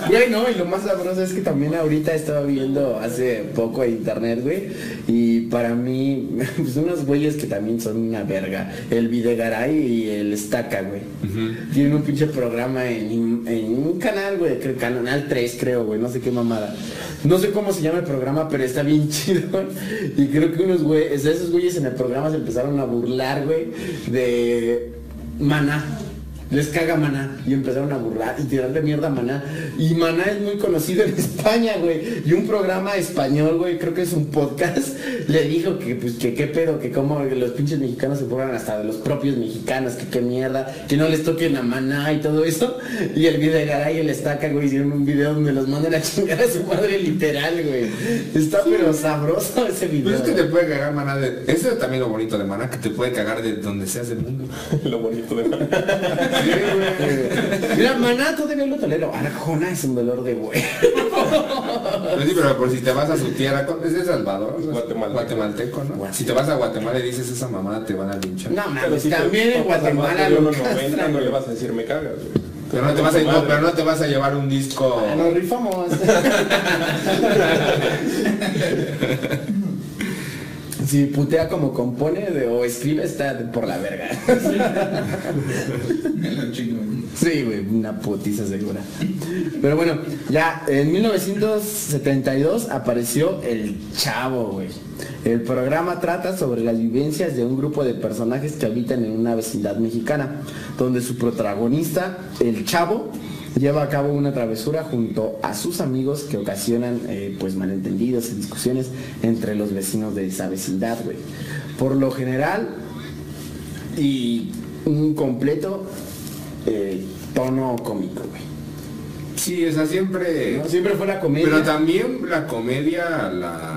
Güey, no, y lo más sabroso es que también ahorita estaba viendo hace poco en internet, güey, y para mí, *laughs* pues unos güeyes que también son una verga, el Videgaray y el Estaca, güey. Tienen un pinche programa en, en un canal, güey, canal 3 creo, güey, no sé qué mamada. No sé cómo se llama el programa, pero está bien *laughs* chido. Y creo que unos güeyes, esos güeyes en el programa se empezaron a burlar, güey, de Maná. Les caga Maná y empezaron a burlar y tirarle mierda a Maná. Y Maná es muy conocido en *laughs* España, güey. Y un programa español, güey, creo que es un podcast, le dijo que pues que qué pedo, que como los pinches mexicanos se burlan hasta de los propios mexicanos, que qué mierda, que no les toquen a Maná y todo eso. Y el video de Garay y el estaca, güey, hicieron un video donde los mandan a chingar a su madre literal, güey. Está pero sabroso ese video. Pero es que te puede cagar maná de... Eso es también lo bonito de maná, que te puede cagar de donde seas del mundo. *laughs* Lo bonito de. *laughs* Mira, Maná todavía lo tolero. Arjona es un dolor de güey. Pues sí, pero por si te vas a su tierra, ¿cuál- ¿es de Salvador? Guatemalteco. Guatemalteco, ¿no? Guatemalteco. Si te vas a Guatemala y dices esa mamada, te van a linchar. No Pero mames, si te también en Guatemala lo 1.90, castran, no le vas a decir me cagas, güey. Pero no te vas a, no, pero no te vas a llevar un disco... Ah, Nos rifamos. *laughs* *laughs* Si putea como compone de- o escribe está por la verga. Sí, güey, una putiza segura. Pero bueno, ya en 1972 apareció El Chavo, güey. El programa trata sobre las vivencias de un grupo de personajes que habitan en una vecindad mexicana, donde su protagonista, El Chavo, lleva a cabo una travesura junto a sus amigos que ocasionan eh, pues malentendidos y discusiones entre los vecinos de esa vecindad, güey. Por lo general, y un completo eh, tono cómico, güey. Sí, o sea, siempre... ¿No? Siempre fue la comedia. Pero también la comedia, la...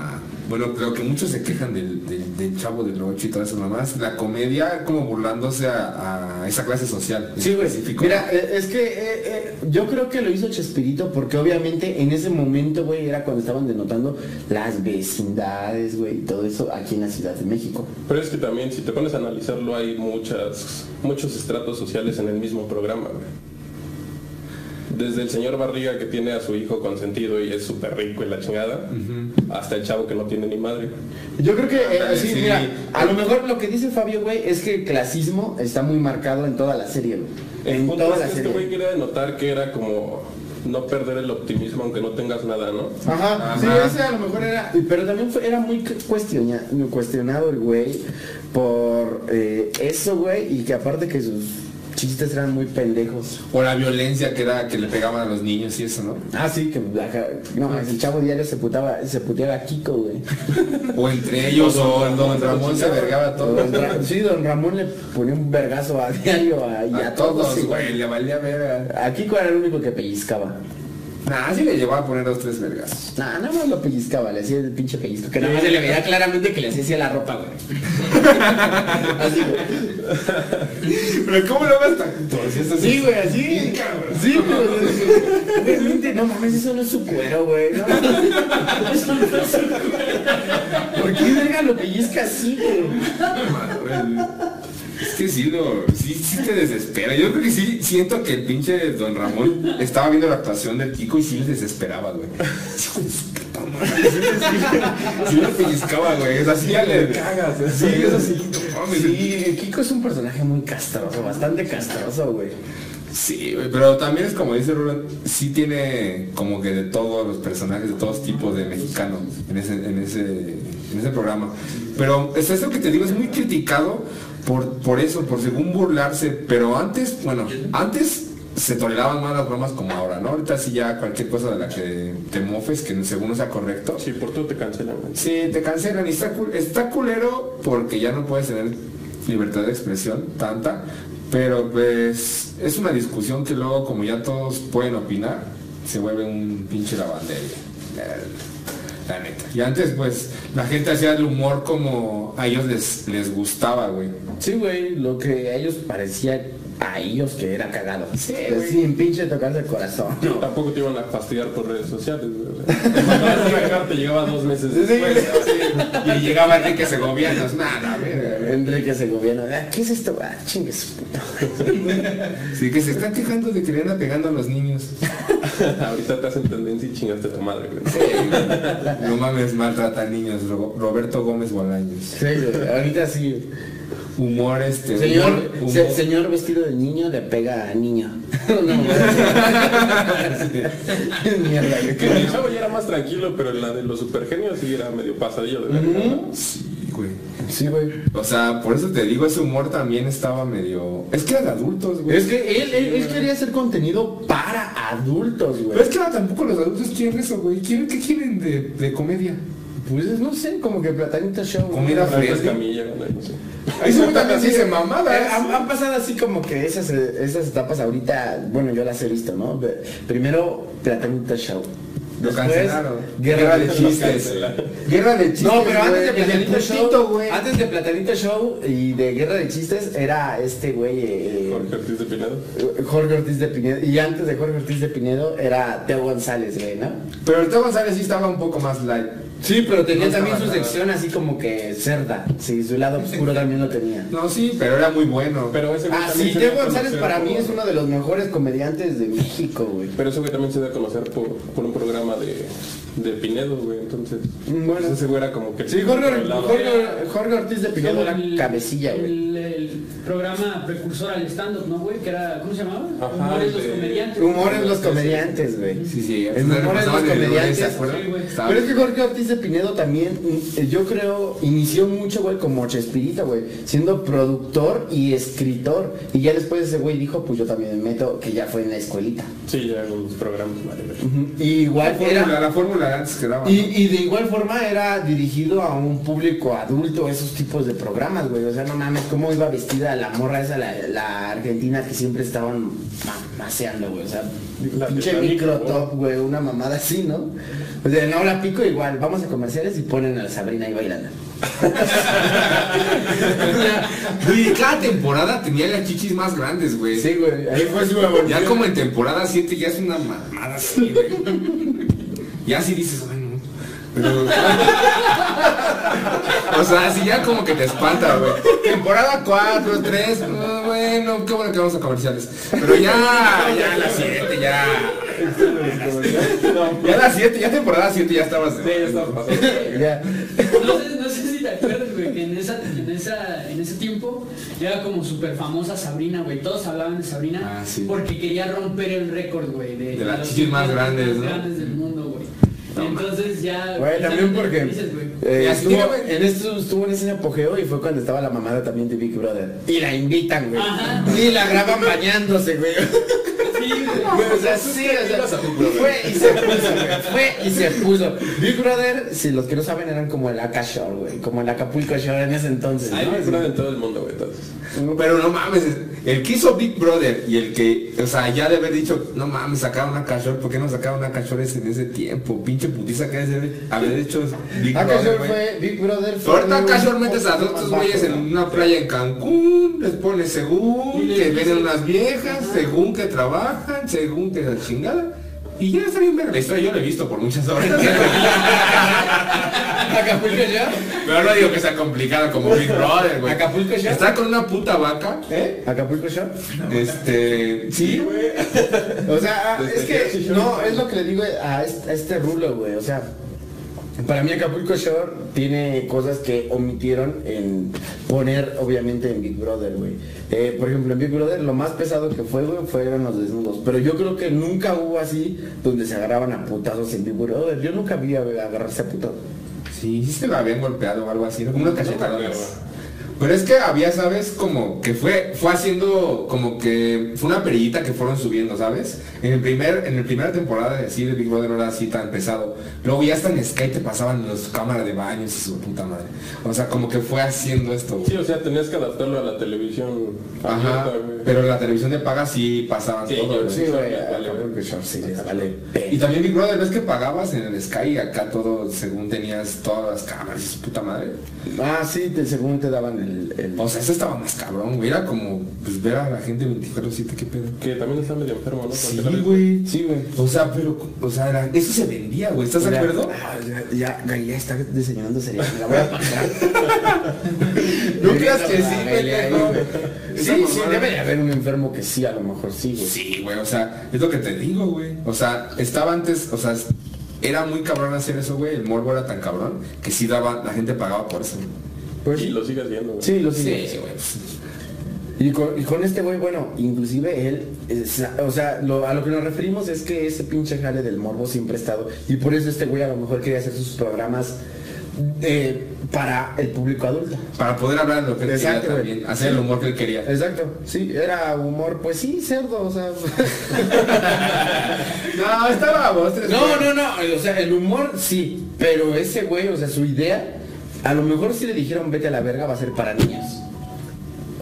Bueno, creo que muchos se quejan del, del, del chavo del 8 y todas esas mamás. La comedia como burlándose a, a esa clase social. Sí, güey. específico. Mira, eh, es que eh, eh, yo creo que lo hizo Chespirito porque obviamente en ese momento, güey, era cuando estaban denotando las vecindades, güey, y todo eso aquí en la Ciudad de México. Pero es que también, si te pones a analizarlo, hay muchas, muchos estratos sociales en el mismo programa, güey. Desde el señor Barriga que tiene a su hijo consentido y es súper rico y la chingada, hasta el chavo que no tiene ni madre. Yo creo que, eh, sí, sí. mira, a lo mejor lo que dice Fabio, güey, es que el clasismo está muy marcado en toda la serie, güey. En toda es la que este serie. güey quería denotar que era como no perder el optimismo aunque no tengas nada, ¿no? Ajá, sí, ese a lo mejor era, pero también fue- era muy cuestiona- cuestionado el güey por eh, eso, güey, y que aparte que sus chistes eran muy pendejos. O la violencia que era que le pegaban a los niños y eso, ¿no? Ah, sí, que no, el chavo diario se putaba, se puteaba a Kiko, güey. O entre ellos, o don Ramón se vergaba a todos. Don Ra- Sí, don Ramón le ponía un vergazo a diario a, y a, A todos, güey, le valía ver A Kiko era el único que pellizcaba. Nah, sí le llevaba a poner dos, tres vergas. Nah, nada más lo pellizcaba, le hacía el pinche pellizco. Que nada más se le veía claramente que le hacía la ropa, güey. *laughs* Así, güey. Pero ¿cómo lo ves tan torcido? Sí, güey, así. Sí, pero. Realmente, no mames, eso no es su cuero, güey. No, eso no es su cuero. ¿Por qué verga lo pellizca así, güey? Es que sí, lo, sí, sí te desespera. Yo creo que sí siento que el pinche Don Ramón estaba viendo la actuación del Kiko y sí le desesperaba, güey. Hijo de su puta madre, Sí, lo pellizcaba, güey. Es así ya le cagas. Sí, es así. Sí, Kiko es un personaje muy castroso, bastante castroso, güey. Sí, pero también es como dice Rubén, sí tiene como que de todos los personajes, de todos tipos de mexicanos en ese, en ese, en ese programa. Pero es eso que te digo, es muy criticado por, por eso, por según burlarse, pero antes, bueno, antes se toleraban más las bromas como ahora, ¿no? Ahorita sí ya cualquier cosa de la que te mofes, que según no sea correcto, Sí, por todo te cancelan. Sí, te cancelan y está, está culero porque ya no puedes tener libertad de expresión tanta, pero pues es una discusión que luego como ya todos pueden opinar, se vuelve un pinche lavandería. La, la neta. Y antes pues la gente hacía el humor como a ellos les, les gustaba, güey. Sí, güey, lo que a ellos parecía a ellos que era cagado. Sí, Pues güey. Sin pinche tocarse el corazón. Tampoco te iban a fastidiar por redes sociales, güey. *laughs* Te mandabas una carta y llegaba dos meses después. Y llegaba Enrique Segovianos, nada, verga. Enrique Segoviano, ah, ¿qué es esto? Ah, chingue su puta. Sí, que se están quejando de que le anda pegando a los niños. *laughs* *laughs* Ahorita te hacen tendencia y chingaste a tu madre, güey. No mames, maltrata a niños. Ro- Roberto Gómez Bolaños. Sí, güey, ahorita sí. Humor este. Señor, humor- humor- se- señor vestido de niño le pega a niño. *laughs* no. Mierda. Que el chavo ya era más tranquilo, pero la de los supergenios sí era medio pasadillo de verga, ¿no? Sí, güey. Sí, güey. O sea, por eso te digo, ese humor también estaba medio. Es que era de adultos, güey. Es que él, él, él quería hacer contenido para adultos, güey. Pero es que ahora tampoco los adultos quieren eso, güey. ¿Quieren, ¿Qué quieren de, de comedia? Pues no sé, como que Platanito Show. güey. Comida fresca. Ahí se también dice Eh, mamadas. han, han pasado así como que esas, eh, esas etapas ahorita, bueno, yo las he visto, ¿no? Primero, Platanito Show. Lo cancelaron. Guerra de Chistes. Guerra de chistes. No, pero antes de. Platanito Show, putito, güey. antes de Platanito Show y de Guerra de Chistes era este güey, eh, Jorge Ortiz de Pinedo. Jorge Ortiz de Pinedo. Y antes de Jorge Ortiz de Pinedo era Teo González, güey, ¿no? Pero el Teo González sí estaba un poco más light. Sí, pero tenía No también su nada. sección así como que cerda. Sí, su lado oscuro también lo tenía. No, sí, pero era muy bueno. Pero ese güey Ah, sí, a González para mí es uno de los mejores comediantes de México, güey. Pero ese güey también se dio a conocer por, por un programa de, de Pinedo, güey. Entonces, Mm, bueno. pues ese güey era como que... Sí, Jorge, Jorge, Jorge Ortiz de Pinedo era el- cabecilla, güey. El, el programa precursor al stand-up, ¿no, güey? Que era, ¿cómo se llamaba? Ajá, Humores los comediantes. Humor en los comediantes, güey. Sí, sí. El humor en los comediantes. Sí, Pero es que Jorge Ortiz de Pinedo también, mm, yo creo, inició mucho, güey, como Chespirito, güey, siendo productor y escritor. Y ya después ese güey dijo, pues yo también me meto, que ya fue en la escuelita. Sí, ya con los programas, vale. Y igual La fórmula, era... la fórmula antes quedaba. Y, y de igual forma era dirigido a un público adulto, esos tipos de programas, güey. O sea, no mames, cómo iba vestida la morra esa, la, la argentina que siempre estaban ma- maceando, güey. O sea, La pinche micro top, güey, una mamada así, ¿no? O sea, no la pico igual, vamos a comerciales y ponen a la Sabrina ahí bailando. *laughs* Y cada temporada tenía las chichis más grandes, güey. Sí, güey, ahí fue su. Ya como en temporada 7 ya es una mamada así, güey. Ya si dices, bueno. Pero... *laughs* o sea, así ya como que te espanta, güey. Temporada 4, 3, bueno, qué bueno que vamos a comerciales. Pero ya, ya la 7, ya. Ya la 7, ya temporada 7 ya estabas. Sí, ya estaba pasando. Ya. No sé, no sé si te acuerdas, güey, que en, esa, en, esa, en ese tiempo era como súper famosa Sabrina, güey. Todos hablaban de Sabrina Ah, sí. porque quería romper el récord, güey. De, De las los chichis más grandes, ¿no? grandes del mundo, Entonces ya... Güey, también porque dices, güey. eh, estuvo, tiene, en esto estuvo en ese apogeo y fue cuando estaba la mamada también de Big Brother. Y la invitan, güey. Ajá. Y la graban bañándose, güey. *laughs* Sí, güey. Güey, o sea, sí, o sea, fue y se puso, güey. Fue y se puso. Big Brother, si los que no saben, eran como el Aka Shore, güey. Como el Acapulco Shore en ese entonces, Hay ¿no? Big Brother en todo el mundo, güey, entonces. Pero no mames, el que hizo Big Brother y el que, o sea, ya de haber dicho, no mames, sacaron una cachor, ¿por qué no sacaron una cachor ese en ese tiempo? Pinche putiza que debe haber hecho Big Brother, güey. fue Big Brother. fue Ahorita un casualmente a dos güeyes en una playa en Cancún, les pone según, que vienen unas viejas, según que trabajan, según que la chingada. Y ya está bien ver la historia, yo la he visto por muchas horas. *laughs* Acapulco ya. Pero no digo que sea complicada como Big Brother, güey. Acapulco Shore. Está con una puta vaca, ¿eh? Acapulco Shore. Este, sí, güey. O sea, ah, es que- no, es lo que le digo a este, a este rulo, güey. O sea, para mí Acapulco Shore tiene cosas que omitieron en poner, obviamente, en Big Brother, güey. Eh, por ejemplo, en Big Brother lo más pesado que fue, güey, fueron los desnudos. Pero yo creo que nunca hubo así donde se agarraban a putazos en Big Brother. Yo nunca vi a- agarrarse a putazos. Sí, sí se lo habían golpeado o algo así, ¿no? Como una cachetada. Pero es que había, ¿sabes? Como que fue, fue haciendo, como que fue una perillita que fueron subiendo, ¿sabes? En el primer, en la primera temporada de así de Big Brother no era así tan pesado. Luego ya hasta en Sky te pasaban las cámaras de baños y su puta madre. O sea, como que fue haciendo esto, güey. Sí, o sea, tenías que adaptarlo a la televisión Ajá, abierta, pero la televisión de paga sí pasaban Sí, todo, yo-. Sí, güey, Vale, sí, vale. Y también Big Brother, ¿ves que pagabas en el Sky y acá todo, según tenías todas las cámaras y su puta madre? Ah, sí, te- según te daban el... el- O sea, eso estaba más cabrón, güey. Era como, pues, ver a la gente 24-7, ¿qué pedo? Que también está medio enfermo, ¿no? Sí, güey. Sí, güey. O sea, pero, o sea, era- eso se vendía, güey. ¿Estás de acuerdo? ah, Ya, ya, ya está desayunando cereal. Me la voy a pasar. *laughs* ¿No creas que sí, güey. Sí, sí, debe de haber un enfermo que sí, a lo mejor sí, güey. Sí, güey, o sea, es lo que te digo, güey. O sea, estaba antes, o sea, era muy cabrón hacer eso, güey. El morbo era tan cabrón que sí daba, la gente pagaba por eso. güey. Pues, Y lo sigas viendo, güey. sí, lo Sí, sigue. güey. pues, Y con, y con este güey, bueno, inclusive él, es- o sea, lo- a lo que nos referimos es que ese pinche jale del morbo siempre ha estado. Y por eso este güey a lo mejor quería hacer sus programas eh, para el público adulto. Para poder hablar de lo que él Exacto, quería también. Hacer el humor que él quería. Exacto, sí, era humor, pues sí, cerdo, o sea. *laughs* No, estaba vos. No, no, no, o sea, el humor sí, pero ese güey, o sea, su idea, a lo mejor si le dijeron vete a la verga va a ser para niños.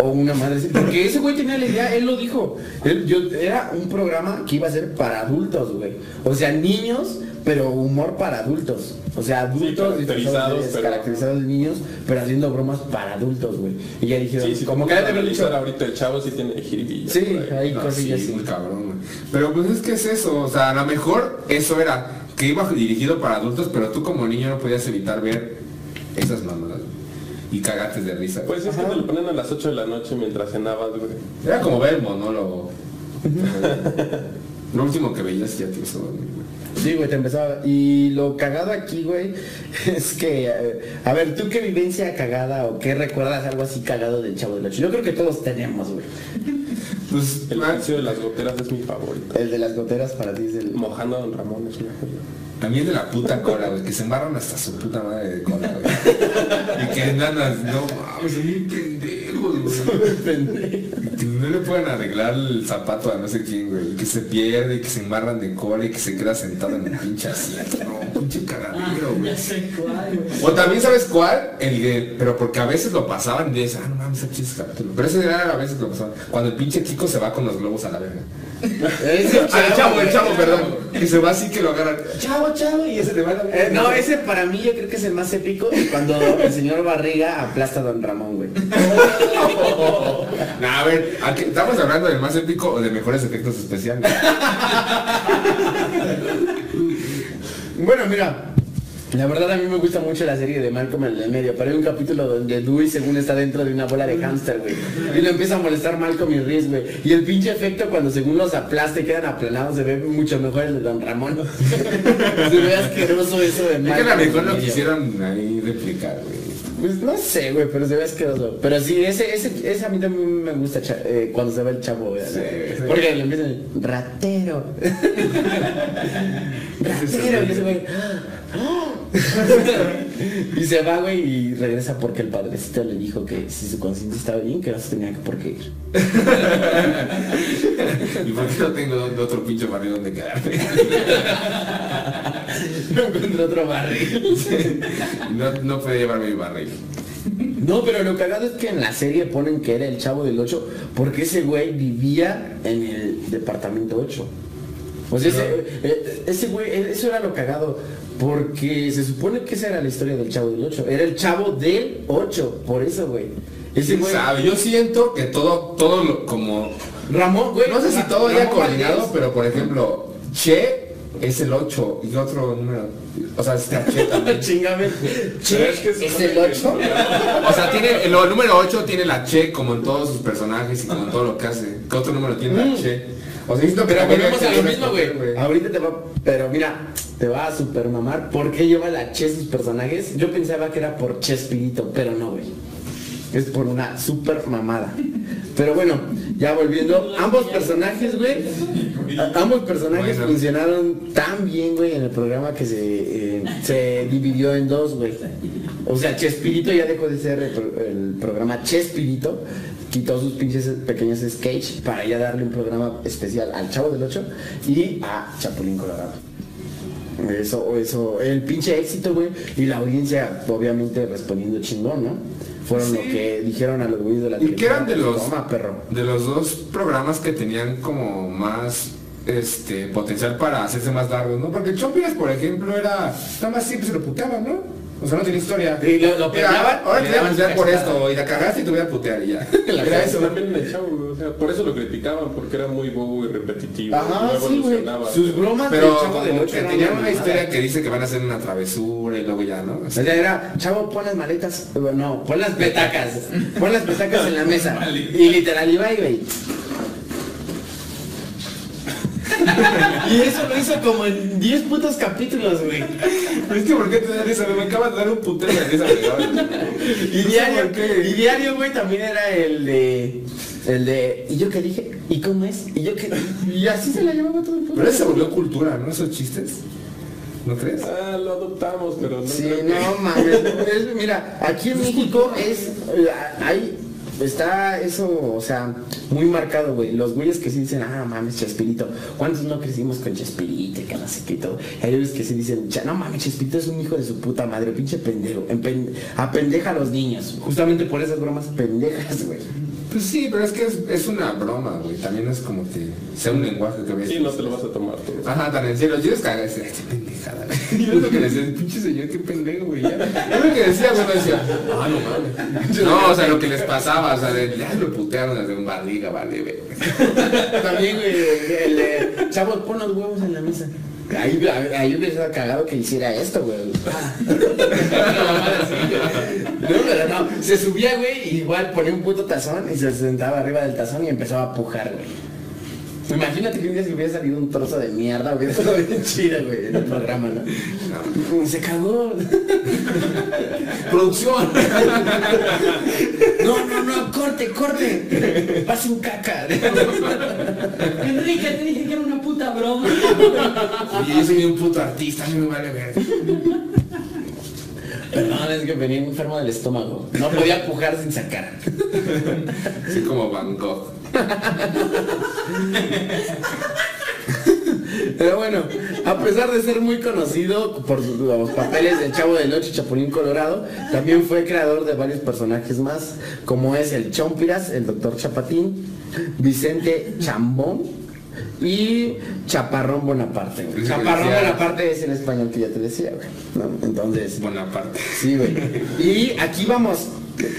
O una madre porque ese güey tenía la idea, él lo dijo. Él- yo, era un programa que iba a ser para adultos, güey. O sea, niños, pero humor para adultos. O sea, adultos caracterizados, pero- caracterizados de niños, pero haciendo bromas para adultos, güey. Y ya dijeron, Sí, sí, como que ya dicho. ahorita el chavo sí tiene jiribilla. Sí, hay No, cosillas sí, así. muy cabrón, güey. Pero pues es que es eso, o sea, a lo mejor eso era que iba dirigido para adultos, pero tú como niño no podías evitar ver esas mamadas y cagates de risa. Pues es que te lo ponen a las 8 de la noche mientras cenabas, güey. Era como ver el monólogo. *laughs* Lo último que veías ya te hizo dormir, güey. Sí, güey, te empezaba. Y lo cagado aquí, güey, *laughs* es que, eh, a ver, ¿tú qué vivencia cagada o qué recuerdas algo así cagado del Chavo del Ocho? Yo creo que todos tenemos, güey. Pues, El ah, oficio de las goteras es mi favorito. El de las goteras para ti es el... Mojando a Don Ramón es una joya. También de la puta cola, güey, que se embarran hasta su puta madre de cola, güey. Y que nanas, no mames, son bien pendejos, güey. Que no le pueden arreglar el zapato a no sé quién, güey. Y que se pierde, y que se embarran de cola y que se queda sentado en el pinche asiento. No, pinche Ah, cagadero, güey. cuál, güey. O también, ¿sabes cuál? El de, pero porque a veces lo pasaban y dices, ah, no mames, ese chiste capítulo. Pero ese era a veces lo pasaban. Cuando el pinche Kiko se va con los globos a la verga. Ese Ah, el chavo, el chavo, perdón. Que se va así que lo agarran. Chavo, chavo, y ese le va a verga. Eh, no, ese para mí yo creo que es el más épico cuando el señor Barriga aplasta a Don Ramón, güey. No, a ver, ¿a qué- ¿estamos hablando del más épico o de mejores efectos especiales? *laughs* Bueno, mira, la verdad a mí me gusta mucho la serie de Malcolm en el medio, pero hay un capítulo donde Dewey según está dentro de una bola de hámster, güey. Y lo empieza a molestar Malcolm y Reese, güey. Y el pinche efecto cuando según los aplasta y quedan aplanados se ve mucho mejor el de Don Ramón. *laughs* se ve asqueroso eso de Es que a Malcolm lo mejor lo quisieron ahí replicar, güey. Pues no sé, güey, pero se ve asqueroso. Pero sí, ese, ese, ese a mí también me gusta eh, cuando se ve el chavo, güey. Sí, sí. Porque le empiezan, ratero. *laughs* *laughs* ratero. Y ese güey, "Ah". *laughs* y se va, güey, y regresa porque el padrecito le dijo que si su conciencia estaba bien, que no se tenía por qué ir. ¿Y por qué no tengo otro pinche barrio donde quedarme? *laughs* no encontré otro barrio. no, no puede llevarme mi barril. No, pero lo cagado es que en la serie ponen que era el chavo del 8 porque ese güey vivía en el departamento 8. O sea, ese, eh, ese güey, eh, eso era lo cagado. Porque se supone que esa era la historia del chavo del 8. Era el chavo del 8, por eso, güey. Ese ¿Quién güey. sabe? Yo siento que todo, todo lo- como... Ramón, güey. No sé si todo Ramón haya coordinado, pero por ejemplo, Che es el 8 y otro número. O sea, está también. *laughs* Chingame. Che, es que es el que- 8. *laughs* O sea, tiene, el, el número 8 tiene la Che como en todos sus personajes y como en todo lo que hace. ¿Qué otro número tiene la Che? O sea, que Pero volvemos a lo mismo, güey. Ahorita te va. Pero mira, te va a super mamar. ¿Por qué lleva la Che sus personajes? Yo pensaba que era por Chespirito, pero no, güey. Es por una super mamada. Pero bueno, ya volviendo. Ambos personajes, güey. Ambos personajes Bueno. funcionaron tan bien, güey, en el programa que se, eh, se dividió en dos, güey. O sea, Chespirito ya dejó de ser el, el programa Chespirito, quitó sus pinches pequeños sketch para ya darle un programa especial al Chavo del 8 y a Chapulín Colorado. Eso, eso, el pinche éxito, güey, y la audiencia obviamente respondiendo chingón, ¿no? Fueron lo que dijeron a los güeyes de la Y que eran de los, Toma, perro. de los dos programas que tenían como más este potencial para hacerse más largos, ¿no? Porque Chompiras, por ejemplo, era. Nada más siempre se lo puteaban, ¿no? O sea, no tenía historia. Y lo- lo Ahora te voy a daban putear por esto, y la cagaste y te voy a putear y ya. *laughs* Era eso también el chavo, o sea, por eso lo criticaban, porque era muy bobo y repetitivo, Ajá, no sí, güey. Sus bromas Pero del Chavo como 8 que tenían una historia que dice que van a hacer una travesura y luego ya, ¿no? O sea, era, chavo, pon las maletas, no, pon las *laughs* petacas, pon las petacas en la mesa. Y literal iba y güey. *laughs* Y eso lo hizo como en 10 putos capítulos, güey. Es que ¿por qué te da risa? Me acabas de dar un putero de risa. *laughs* Y No diario, y diario, güey, también era el de, el de, ¿y yo qué dije? ¿Y cómo es? ¿Y yo qué? Y así se la llevaba todo el puto. Pero eso se volvió cultura, ¿no? Esos chistes. ¿No crees? Ah, lo adoptamos, pero no Sí, creo que- no mames. es- mira, aquí en México es. eh, Hay. Está eso, o sea, muy marcado, güey. Los güeyes que sí dicen, ah, mames, Chespirito. ¿Cuántos no crecimos con Chespirito? y Que no sé qué y todo. Hay güeyes que sí dicen, "Cha- no mames, Chespirito es un hijo de su puta madre, pinche pendejo. Empen- apendeja a los niños. Justamente por esas bromas pendejas, güey. Pues sí, pero es que es, es una broma, güey. También es como que sea un lenguaje que ves. Sí, no te lo vas a tomar tú. Ajá, tan en serio. Yo es cagar *laughs* Yo es lo que decía, el pinche señor, qué pendejo, güey. Es lo que decía, güey, decía, ah, no mames. No, o sea, lo que les pasaba, o sea, de, ya lo putearon desde un barriga, vale, güey. *laughs* También, güey, el chavos, pon los huevos en la mesa. Ahí, ahí hubiera cagado que hiciera esto, güey. Ah. *laughs* No, pero no, se subía, güey, y igual ponía un puto tazón y se sentaba arriba del tazón y empezaba a pujar, güey. Imagínate que un día se hubiera salido un trozo de mierda, hubiera estado bien *laughs* chido, güey, en el programa, ¿no? Se cagó. *laughs* Producción. No, no, no, corte, corte. Pase un caca. Enrique, te dije que era una puta broma. Y yo soy un puto artista, a mí me vale ver. Perdón, es que venía enfermo del estómago. No podía pujar sin sacar. Así como Van Gogh. Pero bueno, a pesar de ser muy conocido por los papeles del Chavo del Ocho y Chapulín Colorado, también fue creador de varios personajes más, como es el Chompiras, el Doctor Chapatín, Vicente Chambón y Chaparrón Bonaparte. güey. Que Chaparrón Bonaparte es el español que ya te decía, güey. ¿no? Entonces, Bonaparte. Sí, güey. *laughs* Y aquí vamos,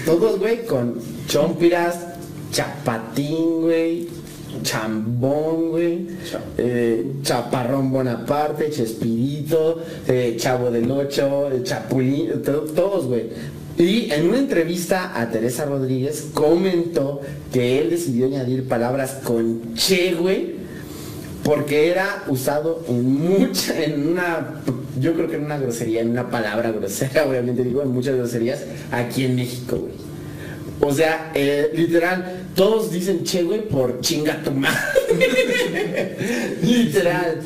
todos, güey, con Chompiras, Chapatín, güey, Chambón, güey, eh, Chaparrón Bonaparte, Chespirito, eh, Chavo del Ocho, eh, Chapulín, to- todos, güey. Y en una entrevista a Teresa Rodríguez comentó que él decidió añadir palabras con che, güey, porque era usado en mucha, en una, yo creo que en una grosería, en una palabra grosera, *laughs* obviamente digo, en muchas groserías, aquí en México, güey. O sea, eh, literal, todos dicen che, güey, por chinga tu madre. *laughs* literal,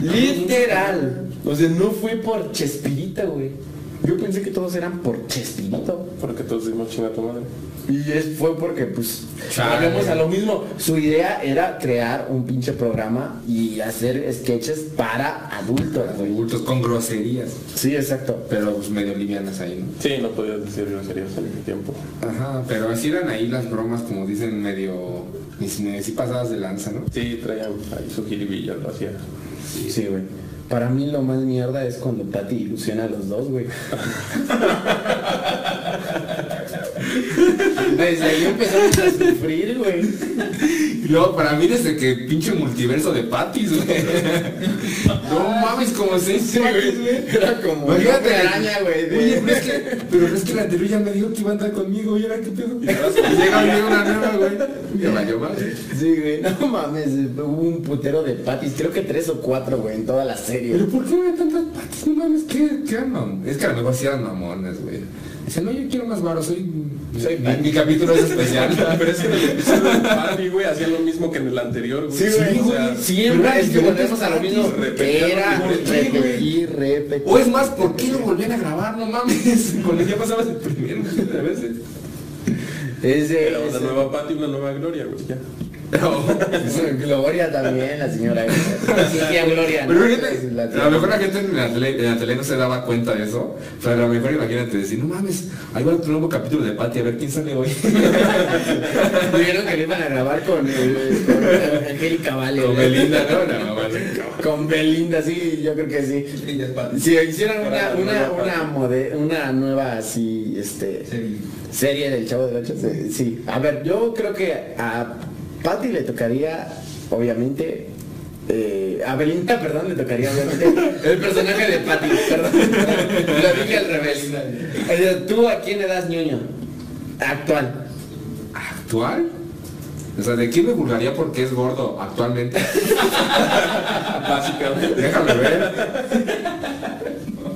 literal. O sea, no fue por Chespirita, güey. Yo pensé que todos eran por Chespirito. Porque todos dimos chinga a tu madre. Y es, fue porque, pues, volvemos a lo mismo. Su idea era crear un pinche programa y hacer sketches para adultos, güey. Adultos con groserías, Sí, exacto. pero pues medio livianas ahí, ¿no? Sí, no podías decir groserías en ese tiempo. Ajá, pero así eran ahí las bromas, como dicen, medio. Ni si pasadas de lanza, ¿no? Sí, traían ahí su jiribilla, lo hacía. Sí, güey. Para mí lo más mierda es cuando Patty ilusiona a los dos, güey. *laughs* Desde ahí empezamos a sufrir, güey. Y luego, para mí, desde que pinche multiverso de patis, güey. No mames, como seis patis, güey. Era como Imagínate, una araña, güey. de- Oye, pero es que, pero es que la anterior ya me dijo que iba a andar conmigo, ¿y ahora qué pedo? Llega llega una nueva, güey. Ya valió. Sí, güey. No mames, hubo un putero de patis. Creo que tres o cuatro, güey, en toda la serie. Pero ¿por qué me tantas patis? No mames, ¿qué, qué? Es que a lo mejor sí eran mamones, güey. Dice, no, yo quiero más varo, soy... Mi, mi capítulo es especial. *laughs* Pero es que en el episodio de Patty, güey, hacían lo mismo que en el anterior, güey. Sí, güey. o sea, Siempre es que volvemos a lo mismo. Era repetir, repetir. O es más, ¿por qué lo volvían a grabar? No mames. *laughs* Cuando ya pasabas el primero, a veces. Es de. Era una nueva Patty, una nueva Gloria, güey, ya. *laughs* Gloria también, la señora. Sí, tía Gloria. a lo mejor la gente en la, tele, en la tele no se daba cuenta de eso. Pero a lo mejor imagínate decir, no mames, ahí va otro nuevo capítulo de Patty, a ver quién sale hoy. *laughs* Dijeron que lo iban a grabar con, eh, con Angélica Vale. Con. Belinda, ¿no? No, bueno. Con Belinda, sí, yo creo que sí. Si hicieran una, una, nueva una, mode- una nueva así, este, serie del Chavo del Ocho, sí, sí. A ver, yo creo que a Patty le tocaría, obviamente, eh, a Belinda, perdón, le tocaría obviamente *laughs* el personaje de Patty, perdón. Lo dije al revés. ¿Tú a quién le das ñoño? Actual. ¿Actual? O sea, ¿de quién me burlaría porque es gordo actualmente? *laughs* Básicamente. Déjame ver.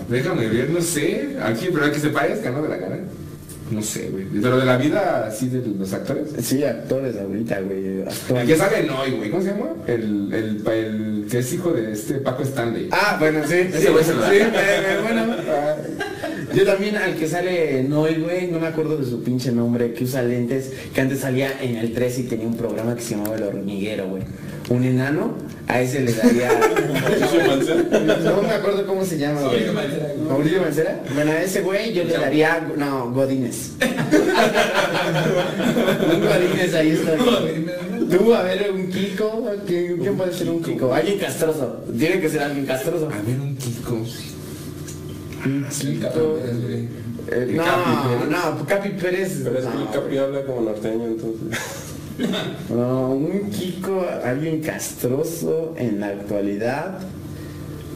Déjame ver, no sé. Aquí, pero que se parezca, ¿no? De la cara. No sé, güey. Pero de la vida así de los actores. Sí, actores ahorita, güey. El Actual. que sale hoy, güey. ¿Cómo se llama? El, el, el que es hijo de este Paco Stanley. Ah, bueno, sí. Ese güey se lo da. sí, bueno. Yo también al que sale en hoy, güey, no me acuerdo de su pinche nombre, que usa lentes, que antes salía en el 3 y tenía un programa que se llamaba El Hormiguero, güey. Un enano, a ese le daría... no me acuerdo cómo se llama, güey. Mauricio Mancera. Bueno, a ese güey yo le daría... No, Godínez. un Godínez ahí está. Tú, a ver, un Kiko, ¿quién, quién puede ser un Kiko? Alguien castroso. Tiene que ser alguien castroso. A ver, un Kiko. Eh, El no, Capi no, Capi Pérez. Pero es que no, el Capi habla como norteño, entonces. *laughs* no, un Kiko, alguien castroso en la actualidad.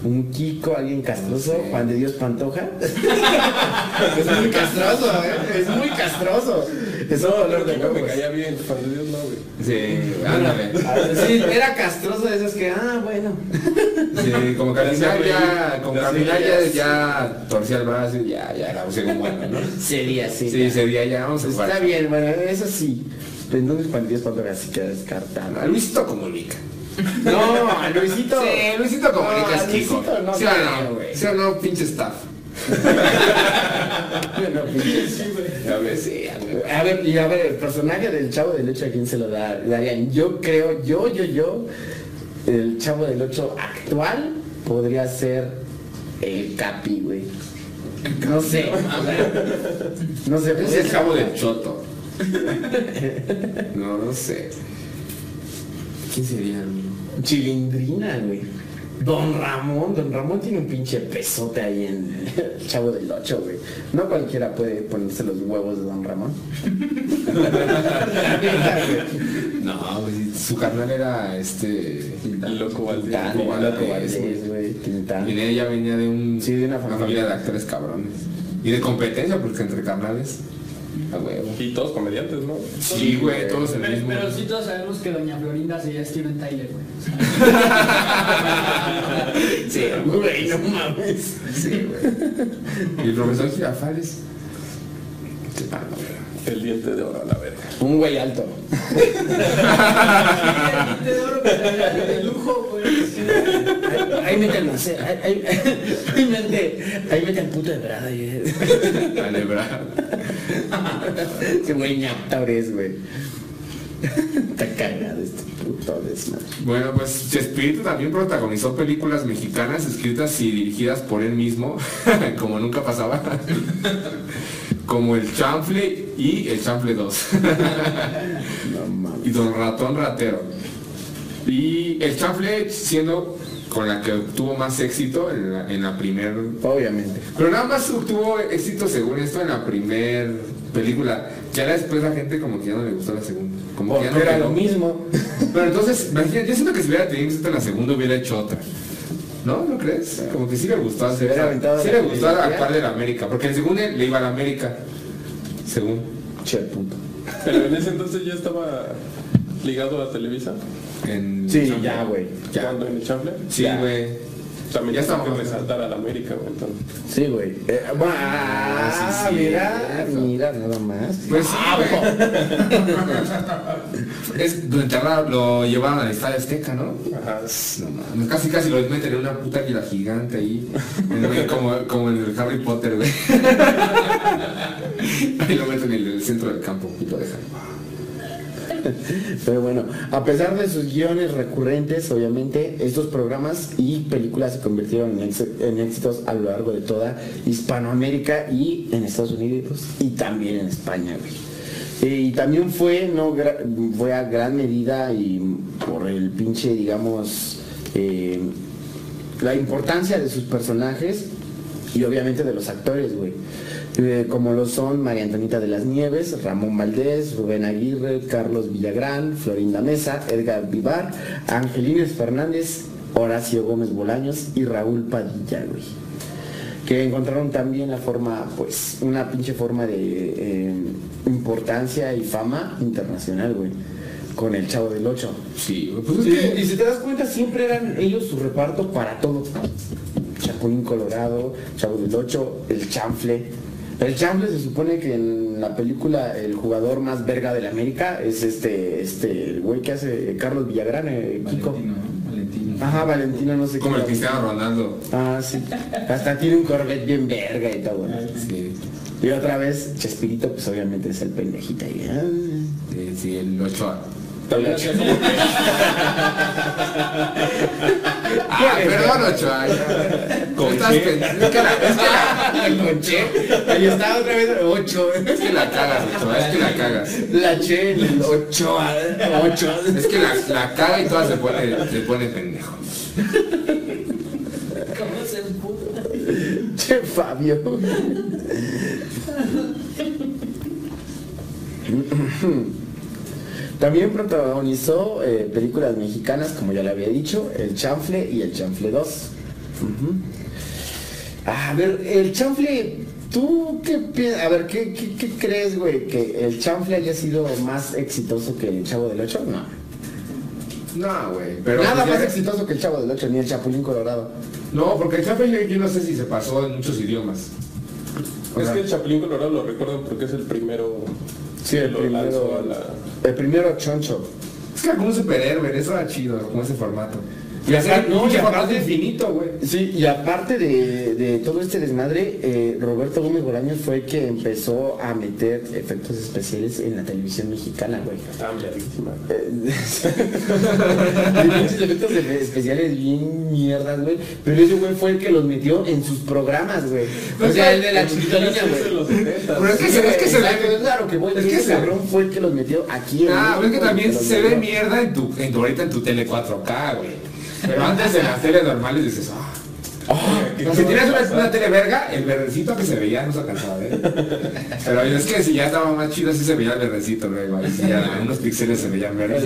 Un Kiko, alguien castroso, No sé. Juan de Dios Pantoja. *laughs* es muy castroso, ¿eh? Es muy castroso. Es un dolor de Kiko me caía bien, Juan de Dios no, güey. Sí, ándale. Ah, Sí, era castroso de esos que, ah, bueno. Sí, como que final ya, con Ya caminar ya, torcía el brazo y ya, ya era un segundo bueno, ¿no? Sería así. Sí, sería ya, vamos a jugar. Está bien, bueno, eso sí. Pero entonces Juan de Dios Pantoja sí queda descartado. A Luisito comunica. No, a Luisito. Sí, Luisito comunica No, es Kiko. No ¿Sí o no? güey. ¿Sí o no, pinche staff? A ver, sí, a ver. A ver, y a ver, el personaje del Chavo del 8 a quién se lo da- darían. Yo creo, yo, yo, yo, el Chavo del 8 actual podría ser el Capi, güey. No sé. No sé, pues Es el cabo del choto. No, no sé. ¿Quién sería? Chilindrina, güey. Don Ramón, Don Ramón tiene un pinche pesote ahí en el Chavo del 8, güey. No cualquiera puede ponerse los huevos de Don Ramón. *laughs* No, güey, su carnal era este. El loco Valdés. Loco Loco Valdés, Valdés, güey. Tintán. Y de ella venía de un, Sí, de una familia. de actores cabrones. Y de competencia, porque entre carnales. Y todos comediantes, ¿no? Sí, güey, todos en el mismo. pero sí todos sabemos que Doña Florinda sería Steven Tyler, güey. *laughs* Sí, *laughs* güey, no mames. Sí, güey. Y el profesor Girafales. El diente de oro a la verga. Un güey alto. De oro, de lujo, güey. Ahí, mete el macé, ahí, ahí, ahí mete, ahí mete el puto de Brada. y- Vale, bra. Ese güey ñactaures, güey. Está cagado este puto desmadre. Bueno, pues Chespirito también protagonizó películas mexicanas escritas y dirigidas por él mismo, *laughs* como nunca pasaba, como El Chanfle y El Chanfle 2, *laughs* No mames. y Don Ratón Ratero. Y El Chanfle siendo con la que obtuvo más éxito en la, en la primer... Obviamente. Pero nada más obtuvo éxito según esto en la primer película. Ya después la gente como que ya no le gustó la segunda. Como que ya no era lo mismo. Pero entonces, imagínate, yo siento que si hubiera tenido éxito en la segunda hubiera hecho otra. ¿No? ¿No crees? Como que sí le gustó hacer hubiera esa- aventado Sí le gustó actuar de la América. Porque el segundo le iba a la América. Según. Che puto. Pero en ese entonces ya estaba ligado a Televisa. En Sí, ya, güey. Ya. Cuando en el Chample. Sí, güey. También Ya estamos. que resaltar a la América, güey. Entonces. Sí, güey. Eh, ah, sí, sí, mira, mira, nada más. Pues sí, güey. es, lo, enterraron- lo llevaron al Estadio Azteca, ¿no? Ajá. No mames, casi casi lo meten en una puta águila gigante ahí. En- como, como en el Harry Potter, güey. *laughs* Ahí lo meten en el centro del campo y lo dejan. Pero bueno, a pesar de sus guiones recurrentes, obviamente, estos programas y películas se convirtieron en, éxitos a lo largo de toda Hispanoamérica y en Estados Unidos y también en España. Eh, Y también fue, no, fue a gran medida y por el pinche, digamos, eh, la importancia de sus personajes y obviamente de los actores, güey. Eh, como lo son María Antonita de las Nieves, Ramón Valdés, Rubén Aguirre, Carlos Villagrán, Florinda Mesa, Edgar Vivar, Angelines Fernández, Horacio Gómez Bolaños y Raúl Padilla, güey. Que encontraron también la forma, pues, una pinche forma de eh, importancia y fama internacional, güey. Con el Chavo del Ocho. Sí, güey, pues es Sí, que- y si te das cuenta, siempre eran ellos su reparto para todo. Chapulín Colorado, Chavo del Ocho, el chanfle. El chanfle se supone que en la película el jugador más verga de la América es este, este, el güey que hace Carlos Villagrán, eh, Kiko. Valentino. Ajá, Valentino, no sé como qué. el Cristiano Ronaldo. Ah, sí. Hasta tiene un Corvette bien verga y todo. ¿no? Sí, Y otra vez, Chespirito, pues obviamente es el pendejita. Y, ah, sí, sí, el Ochoa. También hacía como que Ah, perdón, Ochoa. ya. Con Estás qué. pen- Es que la, es que la, Conche. Ahí está otra vez, ocho. es que la cagas, Ochoa, es que la cagas. La Che, el ocho. Es que la, la caga y toda se pone, se pone pendejo. ¿Cómo se puta? Che, Fabio. *laughs* También protagonizó eh, películas mexicanas, como ya le había dicho, El Chanfle y El Chanfle 2. Ujú. A ver, El Chanfle, ¿tú qué piensas? A ver, ¿qué, qué, qué crees, güey? ¿Que El Chanfle haya sido más exitoso que El Chavo del Ocho? No. No, güey. Pero Nada pues más exitoso que El Chavo del Ocho, ni El Chapulín Colorado. No, porque el Chape yo, no sé si se pasó en muchos idiomas. O Es que el Chapulín Colorado lo recuerdo porque es el primero Sí, el lanzó primero, a la... el primero choncho. es que como un superhéroe, eso era chido, como ese formato. Y Y no, y aparte- infinito, güey. Sí, y aparte de, de todo este desmadre, eh, Roberto Gómez Bolaños fue el que empezó a meter efectos especiales en la televisión mexicana, güey. Verguísima. Eh, *laughs* efectos de- especiales bien mierdas, güey. Pero ese güey fue el que los metió en sus programas, güey. O sea, el de la chiquitolina, Es de güey. los 70. Pero es que se, es que se ve. claro que voy. Es que que se- cabrón fue el que los metió aquí. Ah, pero es que también se ve mierda en tu, en tu ahorita en tu tele 4K, güey. Pero antes en las teles normales dices, ah. No, si tienes una, una tele verga, el verdecito que se veía no se alcanzaba a ver. Pero es que si ya estaba más chido, sí se veía el verdecito luego. Ahí sí, ya unos píxeles se veían verdes.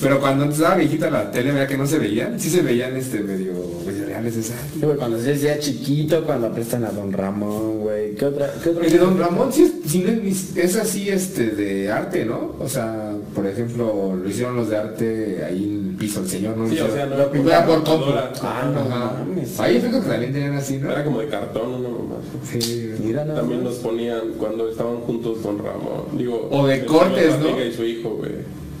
Pero cuando estaba viejita la tele, veía que no se veían. Sí se veían este medio, medio reales esa. Sí, güey, cuando se decía chiquito, cuando prestan a Don Ramón, güey. ¿Qué otra? ¿Qué otra? El de Don Ramón sí es, sí no es, es así este de arte, ¿no? O sea, por ejemplo, lo hicieron los de arte ahí en el piso, el señor, ¿no? Sí, o Hicieron- sea, no era por compu. Ah, no mames. Ahí fue que también tenían así, ¿no? Era como de cartón, mamá. Sí. Mira nada También los ponían cuando estaban juntos con Ramón. Digo, O de el cortes, ¿no? Y su hijo, güey.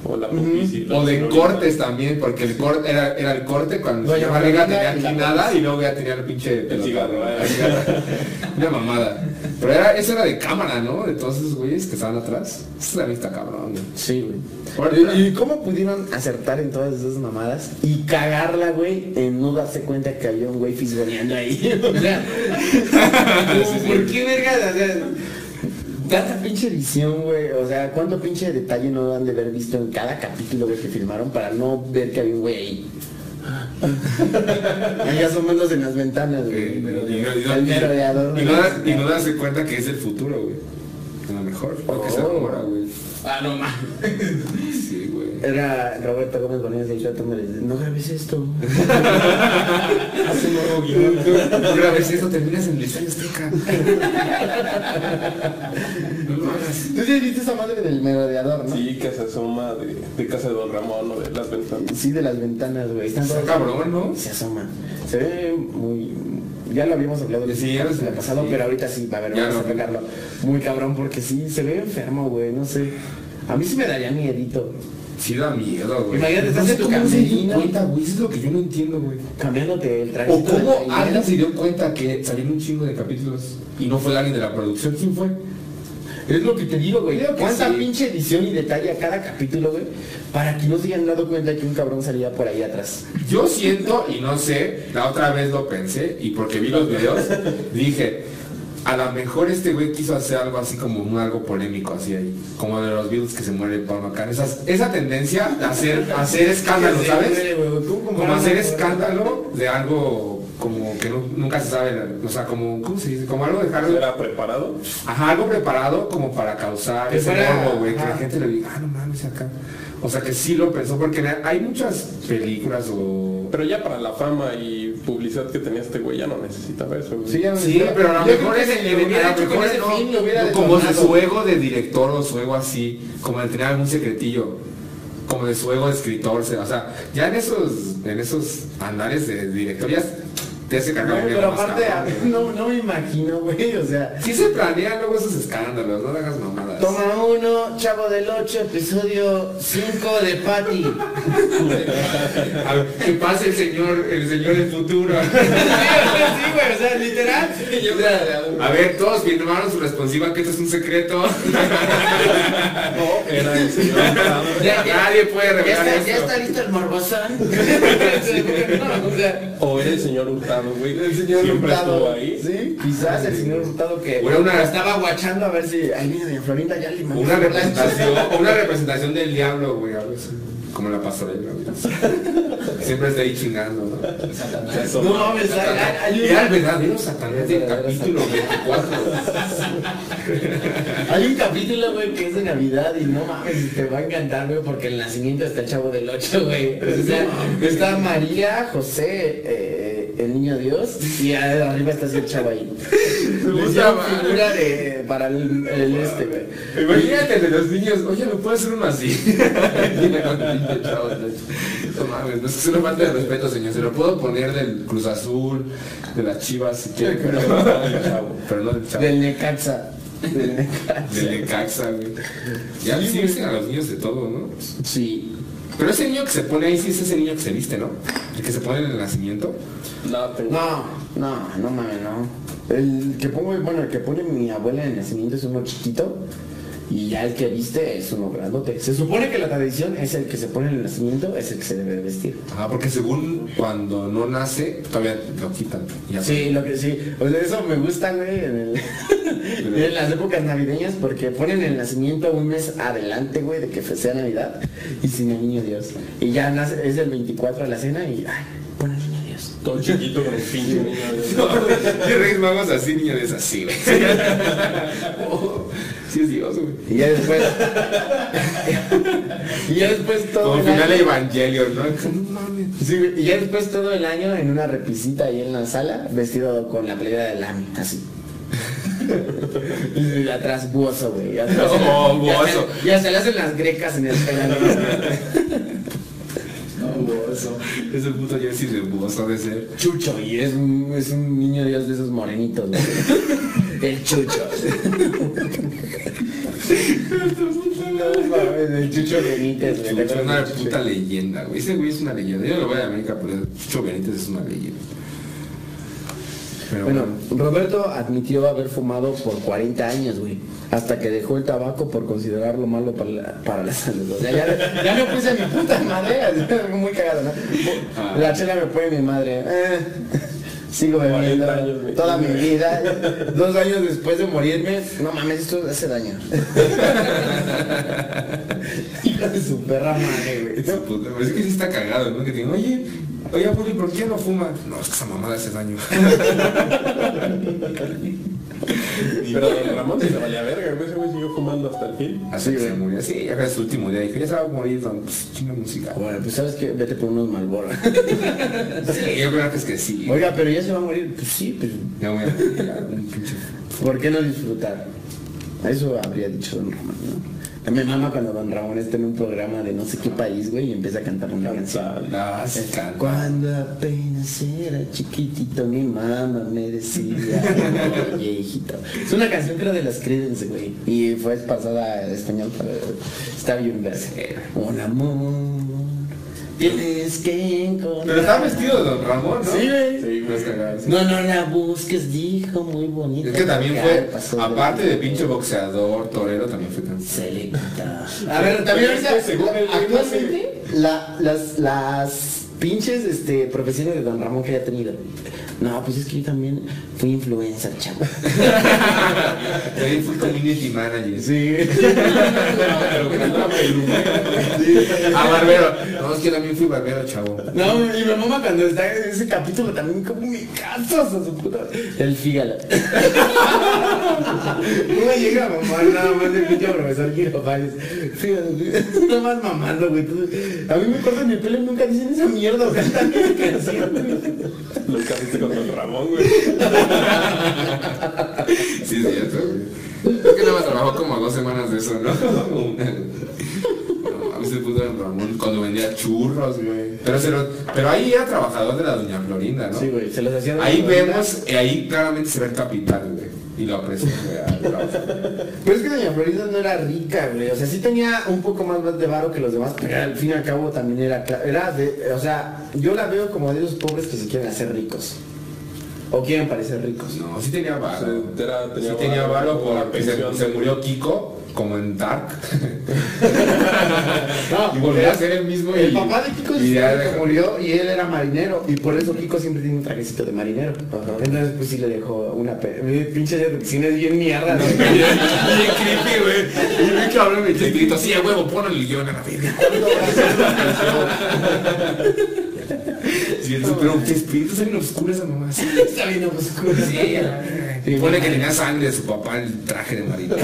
O la O de señorita. cortes también, porque el corte era, era el corte cuando Doña Margarita tenía aquí nada y luego ya tenía el pinche pelotón, cigarro, ¿no? eh. El cigarro. *laughs* Una mamada. Pero era, eso era de cámara, ¿no? De todos esos güeyes que estaban atrás. Eso también está cabrón, güey. Sí, güey. ¿Y, cómo pudieron acertar en todas esas mamadas y cagarla, güey, en no darse cuenta que había un güey fisgoneando ahí? *laughs* O sea, ¿por qué verga? O sea, tanta pinche edición, güey. O sea, ¿cuánto pinche detalle no han de haber visto en cada capítulo güey, que filmaron para no ver que había un güey ahí? *laughs* Ahí asomándose en las ventanas, güey. Y, no- darse cuenta que es el futuro, güey. A lo mejor. Porque se Oh. rumora, güey. Ah, no mames. Sí, güey. Era Roberto Gómez Bonilla y yo tomando no grabes esto. *laughs* Hace un nuevo guion. No grabes esto, terminas en el estadio Azteca. *laughs* No. ¿Tú sí has visto esa madre del merodeador, no? Sí, que se asoma de, de casa de Don Ramón o de las ventanas. Sí, de las ventanas, güey. Está cabrón, ¿no? Se asoma. Se ve muy. Ya lo habíamos hablado el Sí, ya lo sé, pasado, sí. pero ahorita sí, a ver, Ya vamos a lo- tocarlo. Muy cabrón, porque sí, se ve enfermo, güey, no sé. A mí sí me daría miedito. Sí da miedo, güey. Imagínate, estás no en tu camerino. cuenta, güey. Eso es lo que yo no entiendo, güey. Cambiándote el traje. O cómo alguien se dio cuenta que salieron un chingo de capítulos y no fue alguien de la producción. ¿Quién fue? Es lo que te digo, güey. ¿Cuánta sí. pinche edición y detalle a cada capítulo, güey? Para que no se hayan dado cuenta que un cabrón salía por ahí atrás. Yo siento, y no sé, la otra vez lo pensé, y porque vi los videos, dije, a lo mejor este güey quiso hacer algo así como un algo polémico, así ahí, como de los Beatles que se muere Paul McCartney. Esas- esa tendencia de hacer, hacer escándalo, ¿sabes? güey, güey, ¿cómo Como hacer escándalo de algo como que nu- nunca se sabe, o sea, como, ¿cómo se dice? Como algo de algo, ¿Era preparado? ajá, algo preparado como para causar ese morbo, güey, que la gente le diga, ah, no mames, acá. O sea, que sí lo pensó, porque hay muchas películas o Pero ya para la fama y publicidad que tenía este güey ya no necesitaba eso, güey. Sí, ya no Sí, pero a lo mejor fin, lo hubiera como de su ego de director o su ego así, como de tener algún secretillo, como de su ego de escritor, o sea, ya en esos, en esos andares de director ya te hace No, pero aparte, a mí no, no me imagino, güey, o sea. Sí se planean luego esos escándalos, no le hagas mamadas. Toma uno, Chavo del 8, episodio 5 de Patty. *laughs* A ver, que pase el señor, el señor del futuro. *laughs* sí, güey, o sea, literal. O sea, A ver, todos firmaron su responsiva que esto es un secreto. *laughs* Era el señor ya, ya, Nadie puede ya revelar está, ya está listo el morbosón. No, o sea, O era el señor Hurtado, güey. el señor Siempre Hurtado. estuvo ahí. Sí, quizás el señor Hurtado que Era una- estaba guachando a ver si. Ay, mira, doña Florinda ya le mandó Una representación, una representación del diablo, güey, a veces. Como la pastorela. *laughs* Siempre está ahí chingando, ¿no? No mames, Era el verdadero Satanás del capítulo 24. *laughs* hay un capítulo, güey, que es de Navidad y no mames, te va a encantar, güey, porque el nacimiento está el chavo del 8, güey. O sea, está María, José, eh, el niño Dios, y arriba está el chavo ahí. Figura de, para el, el este, güey. Imagínate de los niños, oye, ¿me puedo hacer uno así? Dime con el pinche chavo, ¿no? Mames, no es una falta de respeto, señor. Se lo puedo poner del Cruz Azul, de las Chivas, si quiere, pero no del chavo. Pero no del chavo. Del Necaxa. Del Necaxa. Del Necaxa, güey. Ya sí visten a los niños de todo, ¿no? Sí. Pero ese niño que se pone ahí, sí es ese niño que se viste, ¿no? El que se pone en el nacimiento. No, tengo- No, no, no mames, no. El que pongo, bueno, el que pone mi abuela en el nacimiento es uno chiquito y ya el que viste es uno grandote. Se supone que la tradición es el que se pone en el nacimiento, es el que se debe vestir. Ah, porque según cuando no nace, todavía lo quitan. Ya Sí, lo que sí. O sea, eso me gusta, güey, en, el- en las épocas navideñas porque ponen el nacimiento un mes adelante, güey, de que sea Navidad y sin el niño Dios. Y ya nace, es el 24 a la cena y, ay, Dios. Todo chiquito con el *laughs* pinche niño. *laughs* Y Reyes Magos así, niño es así, güey. Oh, *laughs* sí es Dios, güey. Y ya después. y ya después todo Como el final de año. Evangelion, ¿no? No mames. Sí, güey, y ya después todo el año en una repisita ahí en la sala, vestido con la playera del AMI, así. Y atrás buoso, güey. atrás- No, y hasta- buoso. Y hasta le hacen las grecas en el pelo. Buoso. Ese puto jersey de ser. Chucho, y es un, es un niño Dios de esos morenitos, güey. *laughs* El chucho. No mames, el chucho Benítez, güey. ¿te Es una puta leyenda, güey. Ese güey es una leyenda. Yo lo voy a América, pero Chucho Benítez es una leyenda. Pero Bueno, bueno. Roberto admitió haber fumado por 40 años, güey. Hasta que dejó el tabaco por considerarlo malo para la, para la salud. O sea, ya, ya me puse mi puta madre. *laughs* Muy cagado, ¿no? Ah. La chela me pone mi madre. eh, sigo bebiendo 40 años, güey. toda mi vida. *laughs* Dos años después de morirme. No mames, esto hace daño. *laughs* Hijo de su perra madre, güey. Es que sí está cagado, ¿no? Que digan, oye, oye, Poli, ¿por qué no fuma? No, es que esa mamada hace daño. *laughs* *laughs* Pero don Ramón se le valía verga, güey. Ese güey siguió fumando hasta el fin. Así se murió. Sí, ya fue su último día. Dijo, ya se va a morir, don. Pues chinga música. Bueno, pues sabes que vete por unos malboros. *laughs* Sí, yo creo que es que sí. Oiga, pero ya se va a morir. Pues sí, pues Ya voy a morir, ya, un pinche. ¿Por qué no disfrutar? Eso habría dicho Don Ramón, ¿no? A mi mamá cuando Don Ramón está en un programa de no sé qué país, güey, y empieza a cantar una canción. No, se canta. Cuando apenas era chiquitito, mi mamá me decía, *laughs* *laughs* oye, hijito. Es una canción creo de las Creedence, güey. Y fue pasada al español, está bien verga. Un amor, tienes que encontrar. Pero está vestido de Don Ramón, ¿no? Sí, güey. Sí, no es cagado. sí. No, no la busques, dijo muy bonito. Es que también fue, aparte de pinche boxeador, torero, también fue cantante. Se le quita. A ver, también ahorita, güey, actualmente, la- las, las pinches este, profesiones de Don Ramón que haya tenido. No, pues es que yo también fui influencer, chavo. *laughs* Ahí fui community manager. Sí. *laughs* Pero que no Ah, barbero. No, es que también fui barbero, chavo. No, y mi mamá cuando está en ese capítulo también como me casas a su puta. El fígalo. *laughs* No me llega a mamar nada más el pinche profesor fígalo. Nada más mamando, güey. A mí me cortan el pelo y nunca dicen esa mierda, canción, güey. Nunca viste con don Ramón, güey. Sí, es cierto, güey. Es que nada más trabajó como dos semanas de eso, ¿no? No, a mí se puso en Ramón cuando vendía churros, güey. Pero, se lo- pero ahí era trabajador de la doña Florinda, ¿no? Sí, güey, se los hacían. Ahí vemos, eh, ahí claramente se ve el capital, güey. Y lo aprecio, güey. al trabajo. Pero es que Doña Florinda no era rica, güey. O sea, sí tenía un poco más de varo que los demás, pero al fin y al cabo también era, era de, o sea, yo la veo como de esos pobres que se quieren hacer ricos. O quieren parecer ricos. No, sí tenía varo. Sí, era- tenía sí tenía varo por se, murió Kiko, como en Dark. *laughs* No, y volvió a ser el mismo. El y- papá de Kiko y ya murió y él era marinero. Y por eso Kiko siempre tiene un trajecito de marinero. Entonces, pues sí le dejó una pe- pinche es bien mierda. ¿no? Bien creepy, güey. Y habló y me grito, sí, a huevo, pon el guion a la verga. El ¿qué espíritus en oscuro esa mamá? Sí, Está bien oscuro. sí. Y pone que tenía sangre de su papá el traje de marino.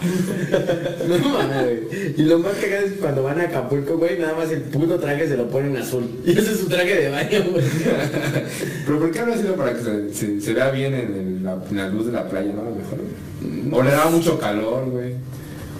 *laughs* Y lo más cagado es cuando van a Acapulco, güey, nada más el puto traje se lo ponen azul. *laughs* Y ese es su traje de baño, güey. *laughs* Pero ¿por qué habrá sido para que se, vea bien en, la, luz de la playa, no? Mejor. O le daba mucho calor, güey.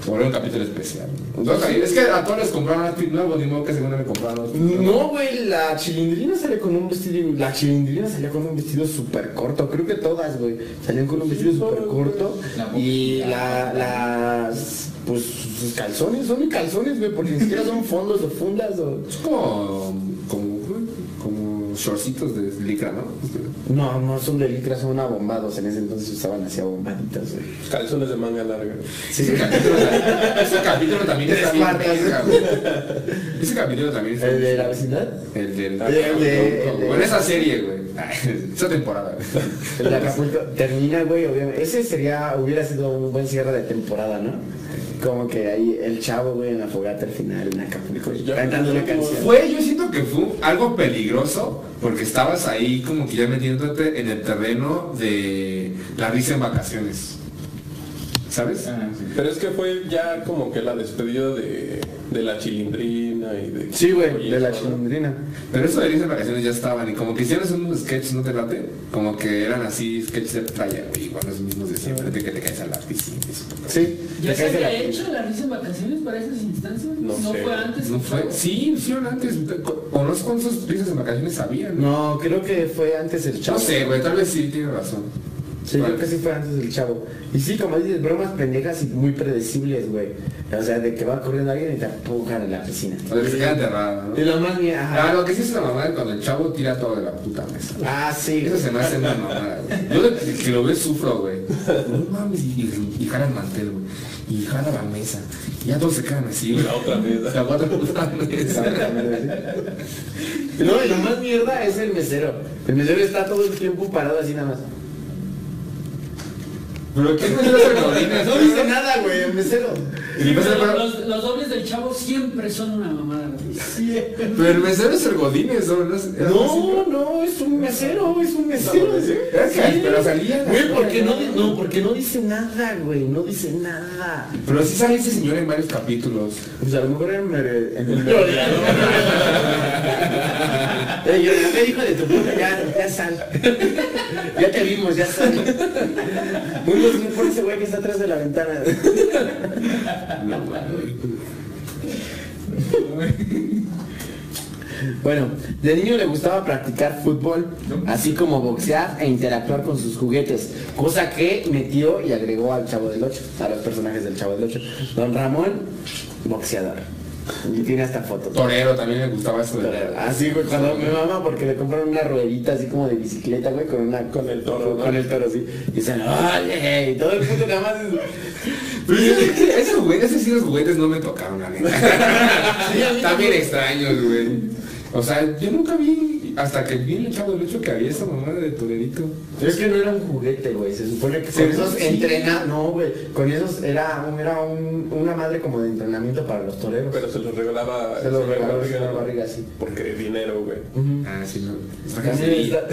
Era un capítulo especial. Entonces, es que a todos les compraron outfit nuevos, ni modo que según me compraron outfit nuevo. No, güey, la chilindrina sale con un vestido. La chilindrina salía con un vestido súper corto. Creo que todas, güey. Salían con un vestido súper corto. Y la, las. Pues sus calzones son ni calzones, güey, porque ni siquiera son *laughs* fondos o fundas o. Es como shortcitos de licra, ¿no? No, no son de licra, son abombados. En ese entonces usaban así abombaditas, güey. Calzones de manga larga. Ese capítulo, ese capítulo también está bien verga, güey. Ese capítulo también está ¿El de la vecindad? El del... El de- el de- Bueno, esa serie, güey. Esa temporada, güey. El de Acapulco termina, güey, obviamente. Ese sería, hubiera sido un buen cierre de temporada, ¿no? Como que ahí el chavo, güey, en la fogata al final, en Acapulco, Yo- cantando una canción. Fue, yo siento que fue algo peligroso porque estabas ahí como que ya metiéndote en el terreno de la risa en vacaciones. ¿Sabes? Ah, sí. Pero es que fue ya como que la despedida de, de la chilindrina y de... Sí, güey, de la ¿no? chilindrina. Pero eso de irse de vacaciones ya estaban y como que hicieron unos sketches, ¿no te late? Como que eran así sketches de playa, güey, igual los mismos de siempre, de que te caes a la piscina. Sí. ¿Ya se había hecho la risa en vacaciones para esas instancias? No No, sé. fue antes. No fue, sí, hicieron antes, o no sé cuántos risas en vacaciones habían. No, creo que fue antes el chavo. No sé, güey, tal vez sí, tiene razón. Sí, creo que sí fue antes el chavo. Y sí, como dices, bromas pendejas y muy predecibles, güey. O sea, de que va corriendo alguien y te empujan en la piscina. O de que se queda enterrada, ¿no? Y lo más ajá. Ah, lo que sí es una mamada cuando el chavo tira todo de la puta mesa. Ah, sí. Eso se me hace una mamada, güey. Yo de que, que lo veo sufro, güey. No mames, y, y, y jala el mantel, güey. Y jala la mesa. Y ya todos se quedan así, güey. La otra mesa. La otra puta mesa. No, y lo más mierda es el mesero. El mesero está todo el tiempo parado así nada más. Pero ¿quién me dio godines? No dice nada, güey, el mesero. Y el mesero, Pero pero, los, los dobles del chavo siempre son una mamada. güey. pero el mesero es el godines, ¿no? No, es- No, no, es un mesero, es un mesero. Era que- pero salía. Güey, porque no, no, porque no dice nada, güey, no dice nada. Pero sí sale ese señor en varios capítulos. Pues a lo mejor en, mere- en el. Eh, *laughs* yo, a ver, hijo de tu puta, ya, ya sal. ya te vimos, ya sal. Uno sí por ese güey que está atrás de la ventana. Bueno, de niño le gustaba practicar fútbol, así como boxear e interactuar con sus juguetes, cosa que metió y agregó al Chavo del Ocho, a los personajes del Chavo del Ocho. Don Ramón, boxeador. Y tiene hasta fotos. Torero también le gustaba eso. de- Así, güey, cuando me mama porque le compraron una ruedita así como de bicicleta, güey, con una con el toro, con el toro así. Y dicen, ¡oye! Y todo el puto nada más es- esos juguetes, esos sí los juguetes no me tocaron, la neta. *laughs* También extraños, güey. O sea, yo nunca vi, hasta que vi en el chavo del hecho que había esa mamada de torerito. Es que no era un juguete, güey. Se supone que con esos sí. entrena, no, güey. Con esos era, un, era un- una madre como de entrenamiento para los toreros. Pero se los regalaba... Se los el Barriga, señor ¿no? Barriga, sí. Porque dinero, güey. Ah, sí, no. También está,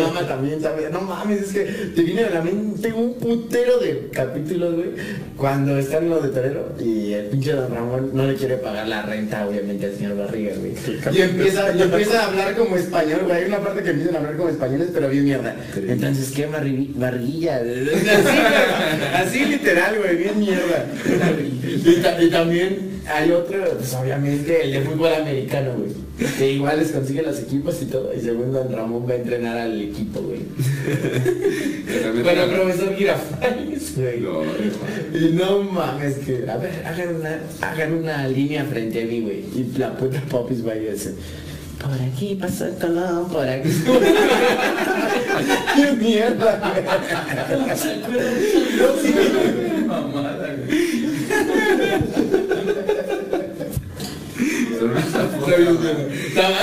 *laughs* mamá también, también. No mames, es que te viene a la mente un putero de capítulos, güey. Cuando está en lo de torero y el pinche don Ramón no le quiere pagar la renta, obviamente, al señor Barriga, güey. Y empieza, y empieza a hablar como español, güey. Hay una parte que empiezan a hablar como españoles, pero bien mierda. Entonces, ¿qué barri- barriguilla? *laughs* Así. Así literal, güey, bien mierda. Y, ta- y también hay otro, pues obviamente, el de fútbol americano, güey. Que igual les consigue los equipos y todo. Y según Don Ramón va a entrenar al equipo, güey. Bueno, el profesor Girafales, güey. No, Y no mames, que, a ver, hagan una, hagan una línea frente a mí, güey. Y la puta Popis va y dice, por aquí pasa el colón, por aquí. *laughs* ¡Qué mierda, güey. Mamada, güey. También,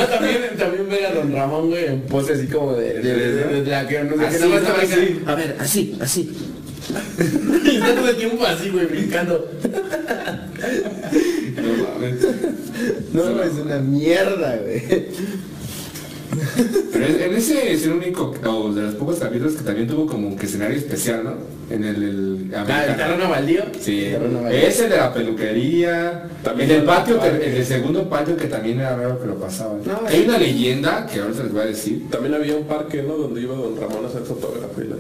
también, también ver a Don Ramón, güey, en pose así como de, de, de, de- de la que no sé qué, Así, nada más estaba así. así. A ver, así, así. *laughs* y está todo el tiempo así, güey, brincando. No mames. *laughs* No, es una mierda, güey. Pero en en ese es el único, o de los pocos capítulos que también tuvo como que escenario especial, ¿no? En el, el Ah, el terreno baldío. Sí, El terreno baldío. ese de la peluquería, También en el patio, en el segundo patio que también era raro que lo pasaban. No, Hay una leyenda que ahora se les voy a decir. También había un parque, ¿no? Donde iba Don Ramón a hacer fotógrafo y la.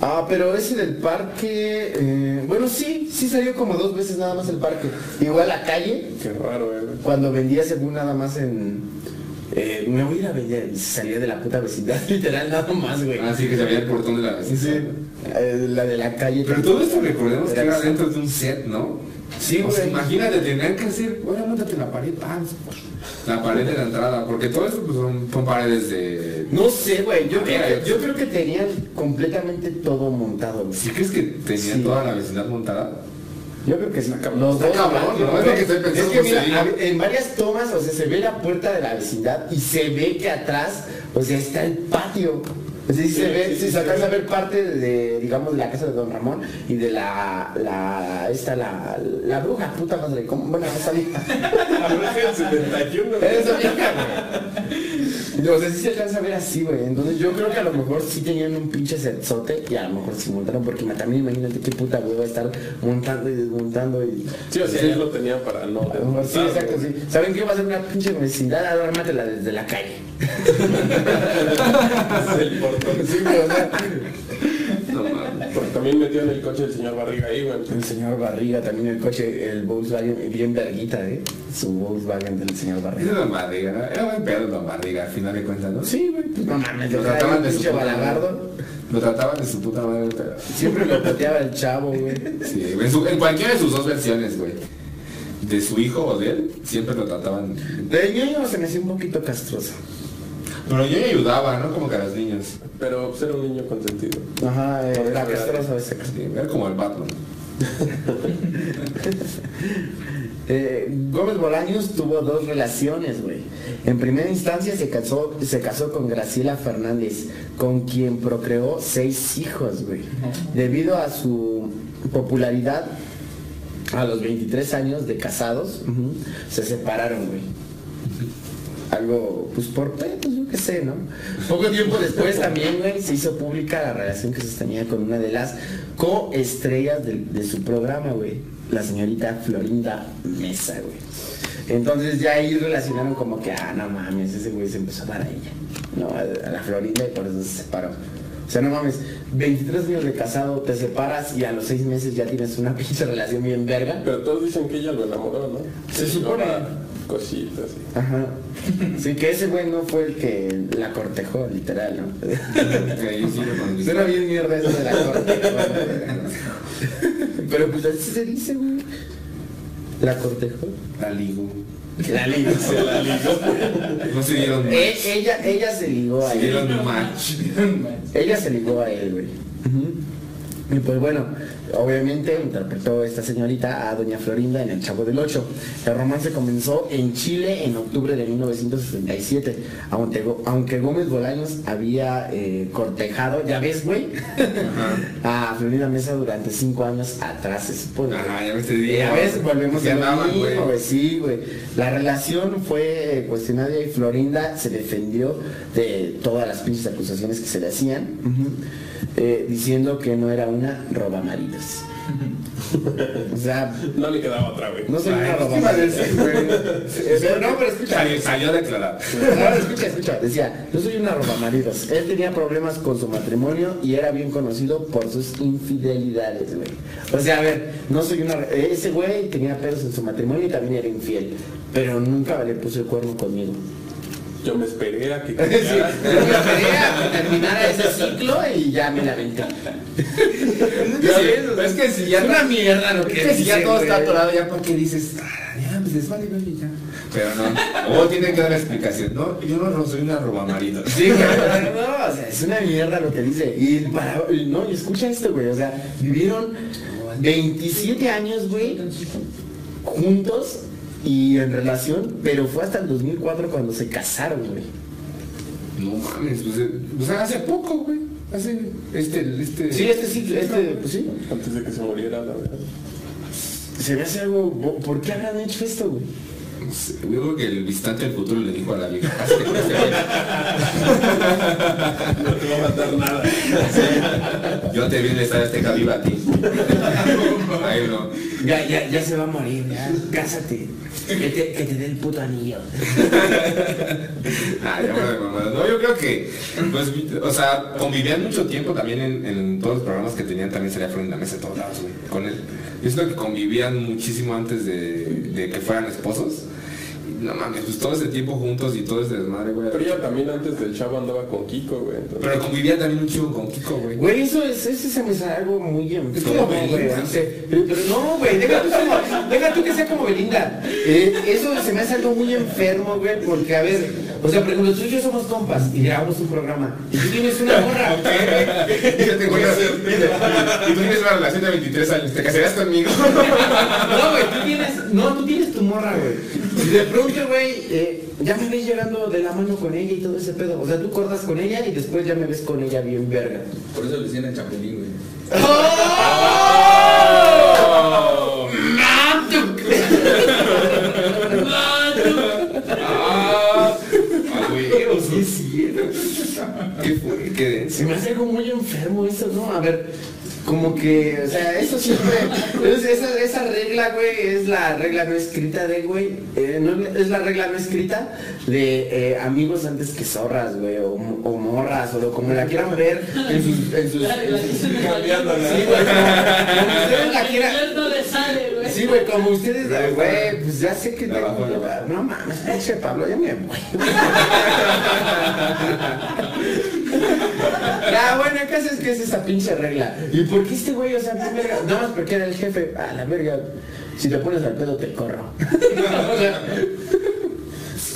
Ah, pero ese del parque, eh, bueno, sí, sí salió como dos veces nada más el parque. Igual la calle, Qué raro, eh, cuando vendía según nada más en... eh, me voy a ir a vender y salía de la puta vecindad, *laughs* literal, nada más, güey. Así que se veía el portón de la Sí, vecindad. sí, eh, la de la calle. Pero todo esto recordemos que Era dentro de un set, ¿no? Sí, O sea, güey. imagínate, tenían que decir, bueno, montate en la pared, pam, la pared de la entrada, porque todo esto pues, son, son paredes de... No sé, güey, yo, Ah, creo que- yo creo que tenían completamente todo montado, güey. ¿Sí crees que tenían Sí. toda la vecindad montada? Yo creo que sí. cabrón. Los Está dos, cabrón, güey. ¿no? Es lo que estoy pensando, Es que pues, mira, en varias tomas, o sea, se ve la puerta de la vecindad y se ve que atrás, o sea, está el patio. Sea, sí se ve, si se alcanza a ver parte de, digamos, de la casa de Don Ramón y de la, la, esta, la, la bruja, puta madre, ¿cómo? Bueno, esa vieja. La bruja del 71, güey. Esa vieja, güey. O sea, sí se alcanza a ver así, güey. Entonces yo creo que a lo mejor sí tenían un pinche setzote y a lo mejor sí montaron, porque también imagínate qué puta hueva estar montando y desmontando y... Sí, o sea, ellos lo tenían para no. A mejor sí, exacto, güey. sí. ¿Saben qué va a ser una pinche vecindad? Ármatela desde la calle. *laughs* Porque también metió en el coche el señor Barriga ahí, güey. el señor Barriga, también el coche, el Volkswagen, bien verguita, ¿eh? Su Volkswagen del señor Barriga. Don Barriga, ¿no? era buen pedo Don Barriga, al final de cuentas, ¿no? Sí, güey, pues no mames, Lo trataban de su pinche puta madre. balagardo. Lo trataban de su puta madre, pero... Siempre lo pateaba el chavo, güey. Sí, en, su- en cualquiera de sus dos versiones, güey. De su hijo o de él, siempre lo trataban... De ñoño se me hacía un poquito castroso. Pero yo le ayudaba, ¿no? Como que a los niños. Pero pues, era un niño consentido. Ajá, eh, era Era- como el Batman. *laughs* Eh, Gómez Bolaños tuvo dos relaciones, güey. En primera instancia se casó, se casó con Graciela Fernández, con quien procreó seis hijos, güey. Debido a su popularidad, a los 23 años de casados, se separaron, güey. Algo, pues por pues yo qué sé, ¿no? Poco tiempo después también, güey, se hizo pública la relación que sostenía con una de las coestrellas de, de su programa, güey, la señorita Florinda Mesa, güey. Entonces ya ahí relacionaron como que, ah, no mames, ese güey se empezó a dar a ella, ¿no? A, a la Florinda y por eso se separó. O sea, no mames, 23 años de casado, te separas y a los 6 meses ya tienes una *laughs* pinche relación bien verga. Pero todos dicen que ella lo enamoró, ¿no? Se Sí, supone. Cositas, sí. Ajá. Sí, que ese güey no fue el que la cortejó, literal, ¿no? Sí. Suena bien mierda eso de la cortejó. ¿no? Pero pues así se dice, güey. La cortejó. La ligo. La ligó. la ligó. No se dieron match. Eh, ella, ella se ligó a Se él. dieron match. Ella se ligó a él, güey. Y pues bueno, obviamente interpretó esta señorita a Doña Florinda en El Chavo del Ocho. El romance comenzó en Chile en octubre de 1967, aunque, aunque Gómez Bolaños había eh, cortejado, ya ves, güey, *laughs* a Florinda Mesa durante cinco años atrás, se supone. Ajá, ya ves, te Y digo. a veces volvemos a lo amaban, mismo, güey. güey, sí, güey. La relación fue eh, cuestionada y Florinda se defendió de todas las pinches acusaciones que se le hacían, eh, diciendo que no era una robamaridos. o sea, No le quedaba otra, güey. no soy una Ay, ¿qué iba a robamaridos. decir, güey? Eh, pero no, pero escucha. Salió, salió declarar. Ahora escucha, escucha, decía, yo soy una robamaridos. Él tenía problemas con su matrimonio y era bien conocido por sus infidelidades, güey. O sea, a ver, no soy una... Ese güey tenía pedos en su matrimonio y también era infiel, pero nunca le puso el cuerno conmigo. Yo me esperé a que *laughs* Sí, cambiara. yo me esperé a que terminara ese ciclo y ya me la aventé. Es que si ya es una mierda lo que Es que si ya todo está atorado, ya porque dices, ah, ya, pues vale, vale, ya. Pero no. O tienen que dar la explicación. No, yo no, no soy una robamarido. Sí, *laughs* no, o sea, es una mierda lo que dice. Y para, no, y escucha esto, güey, o sea, vivieron 27 años, güey, juntos y en relación, pero fue hasta el 2004 cuando se casaron, güey. No mames, pues, o sea, hace poco, güey. Hace, este, este. Sí, este sí, este, pues sí. Antes de que se muriera, la verdad. Se me hace algo, ¿por qué habrán hecho esto, güey? No sé, Yo creo que el visitante del futuro le dijo a la vieja, "Cásate con este güey". *laughs* No te va a matar nada. Yo te vi en estadio Azteca viva a ti. *laughs* Ahí no. Ya, ya, ya se va a morir, ya, cásate. Que te, que te dé el puto anillo. Ah, ya. No, yo creo que, pues, o sea, convivían mucho tiempo también en, todos los programas que tenían, también Flor en la mesa de todos lados, con él. Yo siento que convivían muchísimo antes de que fueran esposos. No mames, pues todo ese tiempo juntos y todo ese desmadre, güey. Pero ella también antes del chavo andaba con Kiko, güey. entonces- Pero convivían también un chivo con Kiko, güey. Güey, eso es, eso se me hace algo muy enfermo, como güey. Pero, pero no, güey, deja deja tú que sea como Belinda. Eh, eso se me hace algo muy enfermo, güey, porque a ver, o sea, por ejemplo, tú y yo somos compas y grabamos un programa y tú tienes una morra. *laughs* Yo te voy a hacer. Y tú tienes una relación de 23 años, ¿te casarías conmigo? *laughs* No, güey, tú tienes, no, tú tienes tu morra, güey. Y de pronto, güey, eh, ya me ves llegando de la mano con ella y todo ese pedo. O sea, tú cortas con ella y después ya me ves con ella bien verga. Por eso le decían el chapulín, güey. Ah, *laughs* Qué, qué, qué. Se me hace algo muy enfermo eso, ¿no? A ver, como que, o sea, eso siempre, es- esa, esa regla, güey, es la regla no escrita de, güey, eh, no, es la regla no escrita de eh, amigos antes que zorras, güey, o, o morras, o lo- como la quieran ver en sus... En sus, cambiándola. Sí, güey, como, como ustedes la quieran... Sí, güey, como ustedes, güey, pues ya sé que Ya tengo. No mames, pinche Pablo, ya me voy. *laughs* Ya, bueno, el caso es que es esa pinche regla. ¿Y por qué este güey, o sea, qué verga? Nada más porque era el jefe. A la verga, si te pones al pedo te corro. *laughs* O sea,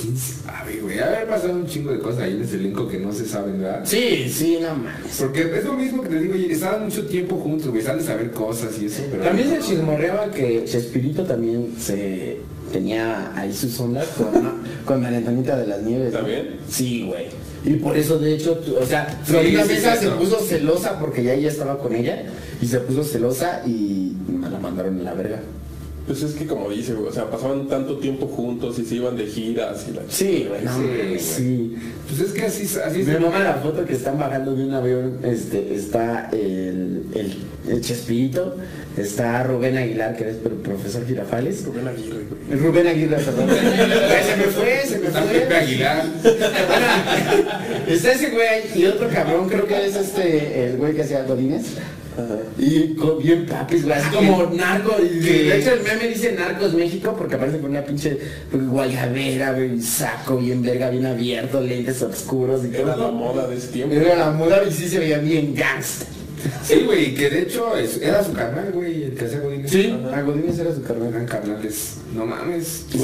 ¿Quién sabe, güey? Ha haber pasado un chingo de cosas ahí en ese elenco que no se saben, ¿verdad? sí, sí, no mames. Porque es lo mismo que te digo, oye, estaban mucho tiempo juntos, güey, saben saber cosas y eso, pero... También se chismorreaba que Chespirito también se tenía ahí sus ondas con, con María Antonieta de las Nieves. ¿no? ¿También? Sí, güey. Y por eso, de hecho, tú- o sea, Florida sí, Mesa sí, se puso celosa porque ya ella estaba con ella y se puso celosa y me la mandaron a la verga. Pues es que como dice, güey, o sea, pasaban tanto tiempo juntos y se iban de giras y la Sí, güey, no, Sí, sí. Pues es que así, así Me mama la foto que están bajando de un avión, este, está el, el, el Chespirito, está Rubén Aguilar, que es el profesor Girafales. Rubén Aguirre, güey. Rubén Aguirre, perdón. *laughs* Se me fue, se me Está Pepe fue. Aguilar. Está ese güey y otro cabrón, creo que es este, el güey que hacía Godines. Y bien papis, güey, así como *laughs* narco. Y de hecho el meme dice Narcos México porque aparece con una pinche guayabera, güey, saco bien verga, bien abierto, lentes oscuros y Era la todo. moda de ese tiempo. Era la moda y sí se veía bien gangsta. Sí, güey, que de hecho es- era su carnal, güey, el que hacía Godínez. Sí, a Godínez era su Eran carnal. carnales. No mames. Y,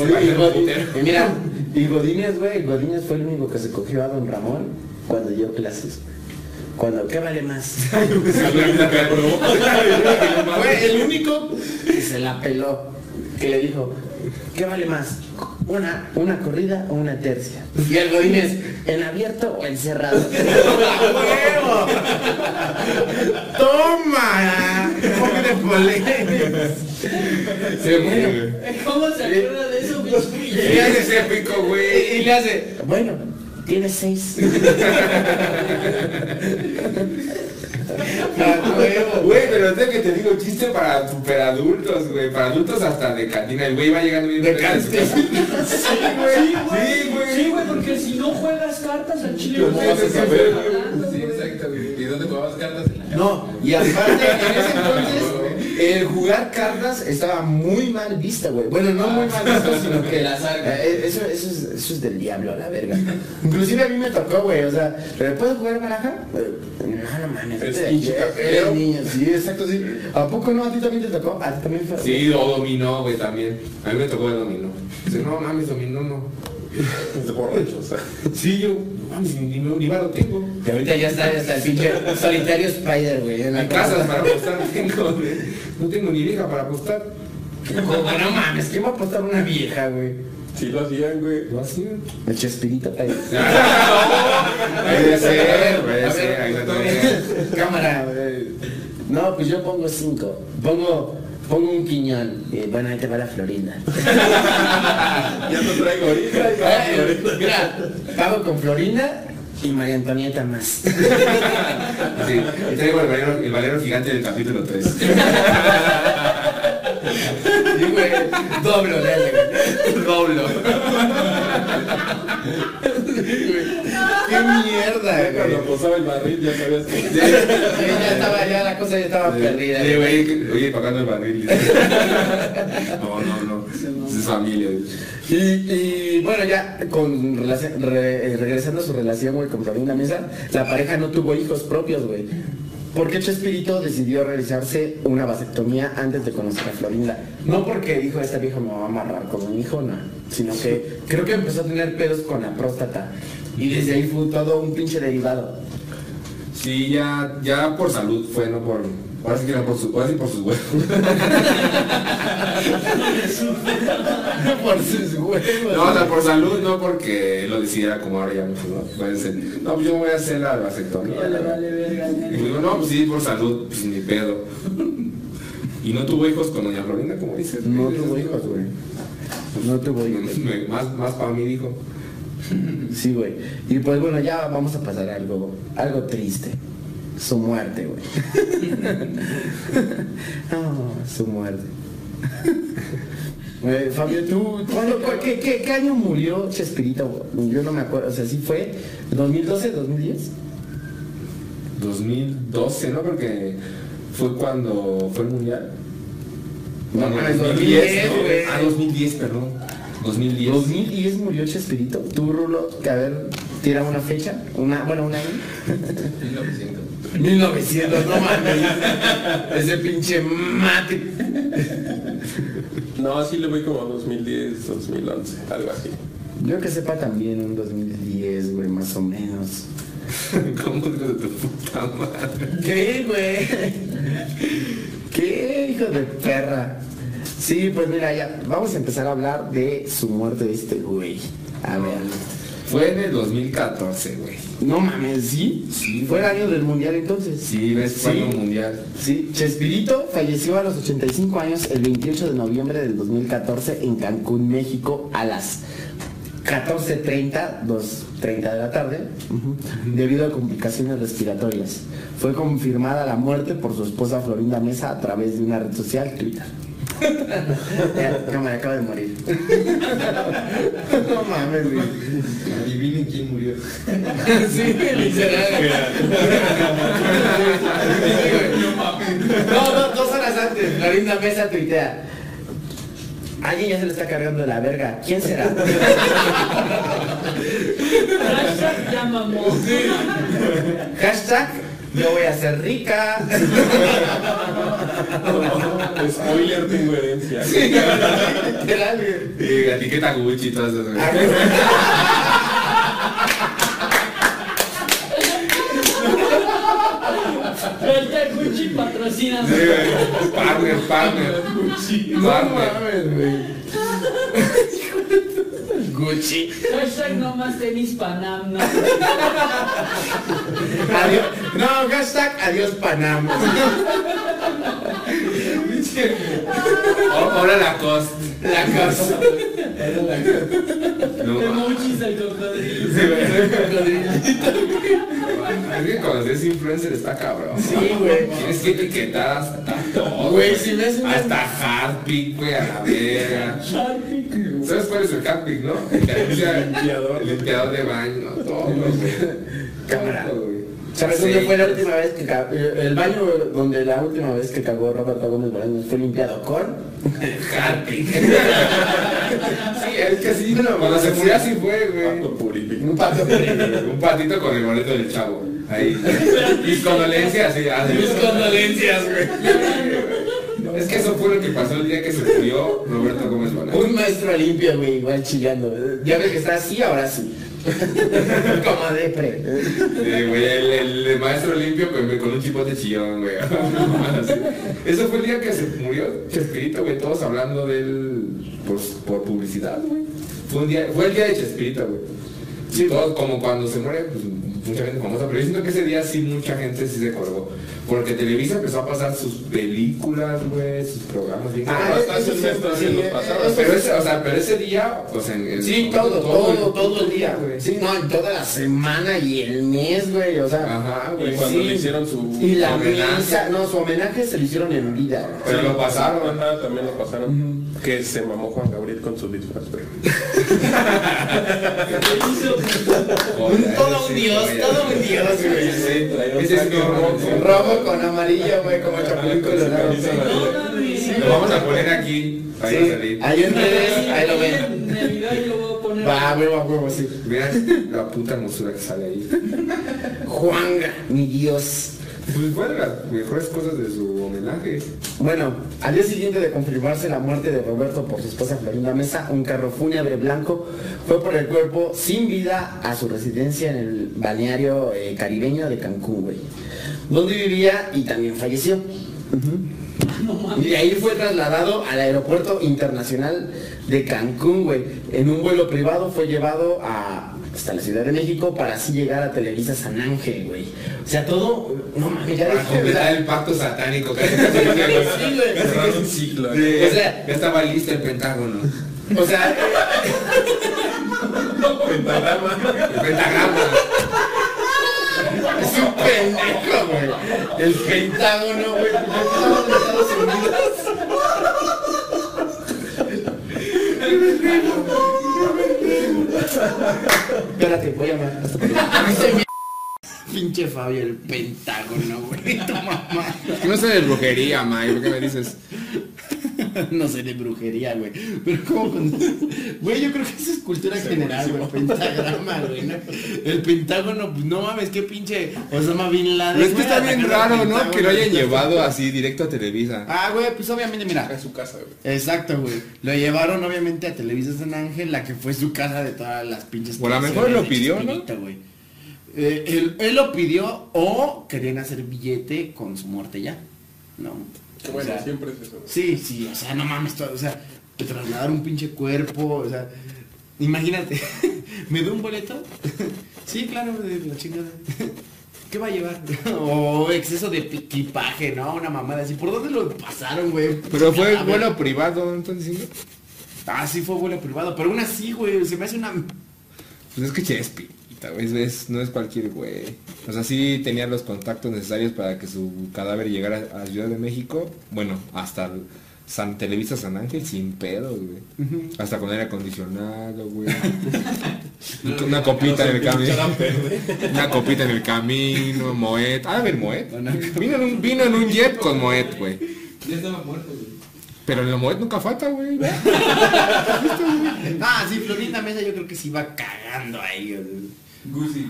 mira, y Godínez, güey, Godínez fue el único que se cogió a Don Ramón cuando dio clases. Cuando, ¿qué vale más? *laughs* Fue el único *laughs* que se la peló, que le dijo, ¿qué vale más? Una, una corrida o una tercia. Y el Godínez, ¿en abierto o en cerrado? ¡Huevo! *laughs* ¡Toma! Se bueno, ¿Cómo se acuerda de eso? Y ese es épico, güey. y le hace, bueno, tienes seis. *laughs* *laughs* Güey, pero es de que te digo, chiste para super adultos, güey. Para adultos hasta de cantina. El güey va llegando bien De cantina. Sí, güey. Sí, güey. Sí, güey, porque si no juegas cartas al chile, tienes vas a saber Sí, exacto. ¿Y dónde jugabas cartas? No, y aparte, en ese entonces, *laughs* el jugar cartas estaba muy mal vista, güey. Bueno, no muy mal visto, sino que *laughs* eh, eso, eso, es, eso es del diablo, a la verga. Inclusive a mí me tocó, güey, o sea, ¿pero ¿puedes jugar baraja? Eh, No, mames. Es niño, sí, exacto, sí. ¿A poco no? ¿A ti también te tocó? ¿A ti también fue? Sí, o dominó, güey, también. A mí me tocó el dominó. Dice, no mames, dominó no. De borracho, o sea. Sí, yo, ni, ni, lo tengo. Y ahorita ya está, ya está el pinche solitario Spider, güey. En la En casas para apostar no tengo, güey. No tengo ni vieja para apostar. Como, no mames, ¿quién va a apostar una vieja, güey? Sí lo hacían, güey. Lo hacían. El Chespirito. *laughs* ahí. Puede ser, puede ser. *laughs* Cámara. eh. No, pues yo pongo cinco. Pongo, pongo un quiñón. Y bueno, ahí te va la Florinda. *laughs* Ya no traigo ahorita. Eh, Mira, pago con Florinda y María Antonieta más. *laughs* Sí, y traigo el valero, el valero gigante del capítulo 3. Y *laughs* güey, doblo, dale. Doblo. Qué mierda, Cuando posaba el barril ya sabías que... Sí, ya estaba, ya la cosa ya estaba perdida. Sí, güey, oye, pagando el barril. No, no, no. Es familia. Y, y, bueno, ya con re- eh, regresando a su relación, güey, con Florinda Mesa, la pareja no tuvo hijos propios, güey. Porque Chespirito decidió realizarse una vasectomía antes de conocer a Florinda. No porque dijo, esta vieja me va a amarrar con un hijo, no. Sino que creo que empezó a tener pedos con la próstata. Y desde ahí fue todo un pinche derivado. Sí, ya, ya por salud fue, no por. Ahora sí que era por, su, ahora sí por sus huevos. *laughs* Por sus huevos. No, o sea, por salud, no porque lo decidiera como ahora ya mucho, ¿no? Puede ser, no, pues yo me voy a hacer la vasectomía. Vale, vale, verga, Y digo, no, pues sí, por salud, pues ni pedo. Y no tuvo hijos con doña Florinda, como dices. No tuvo hijos, güey. No tuvo hijos. Me- Más, más para mí dijo. Sí, güey. Y pues bueno, ya vamos a pasar a algo, algo triste. Su muerte, güey. *laughs* no, su muerte. Eh, Fabio, ¿tú cuándo- cu- qué, qué- qué año murió Chespirito? Yo no me acuerdo, o sea, sí fue 2012, 2010. 2012, ¿no? Porque fue cuando fue el mundial. No, No, mames, 2010, 2010, ¿no? Ah, 2010, perdón. 2010. 2010 murió Chespirito. Tú, Rulo, que a ver, tira una fecha, una, bueno, un año. *laughs* 1900. 1900, no mames. Ese pinche mate. No, así le voy como 2010, 2011, algo así. Yo que sepa también un 2010, güey, más o menos. *laughs* ¿Cómo hijo de tu puta madre? ¿Qué, güey? ¿Qué, hijo de perra? Sí, pues mira, ya, vamos a empezar a hablar de su muerte de este güey. A ver. Fue en el 2014, güey. No mames, ¿sí? Sí, Fue el año del mundial entonces. Sí, ves, fue el mundial. Sí, Chespirito falleció a los 85 años el 28 de noviembre del 2014 en Cancún, México, a las 14.30, 2.30 de la tarde, debido a complicaciones respiratorias. Fue confirmada la muerte por su esposa Florinda Mesa a través de una red social, Twitter. Ya, cámara, acaba de morir. no mames, güey. Adivinen quién murió. Sí, literal. No, no, dos horas antes, Florinda Mesa tuitea. Alguien ya se le está cargando la verga. ¿Quién será? Hashtag ya mamó. Hashtag yo voy a ser rica. Spoiler, tengo herencia. Literal, güey. Y etiqueta Gucci y todas esas, güey. Hashtag Gucci patrocina. Sí. Partner, partner. No Partner. mames, güey. Gucci. Hashtag no más tenis Panam, ¿no? Adiós. No, hashtag adiós Panam. Ahora la cost. La cosa. No, Emojis al cocodrilo. sí, güey. Es que cuando eres influencer está cabrón. Sí, güey. Tienes que etiquetar hasta todo. Güey, si ves una- Hasta Hardpick, güey, a la verga. ¿Sabes cuál es el Hardpick, no? El *laughs* que anuncia Limpiador. el limpiador de baño, todo. Cámara. ¿Sabes dónde fue la última vez que ca- el baño donde la última vez que cagó Roberto Gómez Bolaños fue limpiado con Hardpick. *laughs* Sí, es que sí, cuando se murió así fue, güey. Pato un pato Un patito con el boleto del chavo. Ahí. *laughs* Mis condolencias, sí. Mis condolencias, güey. Es que eso fue lo que pasó el día que se murió Roberto Gómez Bolaños. Un maestro limpio, güey, igual chillando. Ya ves que está así, ahora sí. *laughs* Como depre. Sí, güey, el, el maestro limpio pues, con un chipote chillón, güey. *laughs* Eso fue el día que se murió Chespirito, güey, todos hablando de él por, por publicidad, güey. Fue, un día, fue el día de Chespirito, güey. Sí, todos como cuando se muere, pues mucha gente famosa, pero yo siento que ese día sí mucha gente sí se colgó. Porque Televisa empezó a pasar sus películas, güey, sus programas bien Ah, hasta hace un mes todavía pero ese, o sea, pero ese día, pues en el Sí, todo, todo, todo el día, güey. Sí, no, y toda la semana y el mes, güey, o sea. Ajá, Y güey. cuando sí. le hicieron su Y la homenaje. misa, no, su homenaje se lo hicieron en vida. Pero lo pasaron. Ajá, también lo pasaron. Que se mamó Juan Gabriel con su disfraz, Todo un dios, todo un dios, güey. Ese es saco mi rojo. Rojo con amarillo, güey, como chapulín colorado. Lo vamos a poner aquí. Ahí va a salir. ahí en redes, ahí lo ven. Va, huevo, a huevo, sí. Vean la puta hermosura que sale ahí. Juanga, mi dios. Pues bueno, las mejores cosas de su homenaje. Bueno, al día siguiente de confirmarse la muerte de Roberto por su esposa Florinda Mesa, un carro fúnebre blanco fue por el cuerpo sin vida a su residencia en el balneario eh, caribeño de Cancún, güey, donde vivía y también falleció. Y de ahí fue trasladado al aeropuerto internacional de Cancún, güey. En un vuelo privado fue llevado a hasta la Ciudad de México para así llegar a Televisa San Ángel, güey. O sea, todo, no mames, ya Para completar el pacto satánico. Casi, casi, un ciclo. O sea- ya estaba listo el pentágono. O sea, *laughs* pentagrama. El pentagrama. Es un pendejo, güey. El pentágono, güey. ¿Por qué estamos en Estados Unidos? Espérate, voy a llamar. *laughs* Pinche Fabio, el pentágono, güey. Tu mamá. No sé de brujería, May. ¿Por qué me dices? *laughs* No sé de brujería, güey. Pero como con... *laughs* Güey, yo creo que esa es cultura general, güey. Pentagrama, güey. ¿no? El pentágono, pues no mames, qué pinche Osama Bin Laden. Pero es que está bien raro, ¿no? Que lo hayan llevado así directo a Televisa. Ah, güey, pues obviamente, mira. A su casa, güey. Exacto, güey. Lo llevaron obviamente a Televisa San Ángel, la que fue su casa de todas las pinches. O a lo mejor lo pidió, ¿no? Güey. Eh, él, él lo pidió o querían hacer billete con su muerte ya. No. Bueno, O sea, siempre es eso. Sí, sí, o sea, no mames, todo, o sea, te trasladar un pinche cuerpo, o sea, imagínate, *laughs* ¿me da un boleto? *laughs* sí, claro, de la chingada. *laughs* ¿Qué va a llevar? o exceso de equipaje, ¿no? Una mamada así. ¿Por dónde lo pasaron, güey? Pero fue A ver. vuelo privado, ¿no están diciendo? Ah, sí fue vuelo privado, pero aún así, güey, se me hace una... Pues es que Güey, es- no es cualquier güey. O sea, sí tenía los contactos necesarios para que su cadáver llegara a Ciudad de México. Bueno, hasta el San Televisa San Ángel sin pedos, güey. Hasta con aire acondicionado, güey. *laughs* Una copita en el camino. Una copita en el camino, Moet. Ah, a ver, Moet. Vino en un, vino en un jet con Moet, güey. Ya estaba muerto, güey. Pero el Moet nunca falta, *laughs* güey. Ah, sí, Florinda Mesa yo creo que se iba cagando ahí. güey. Gucci.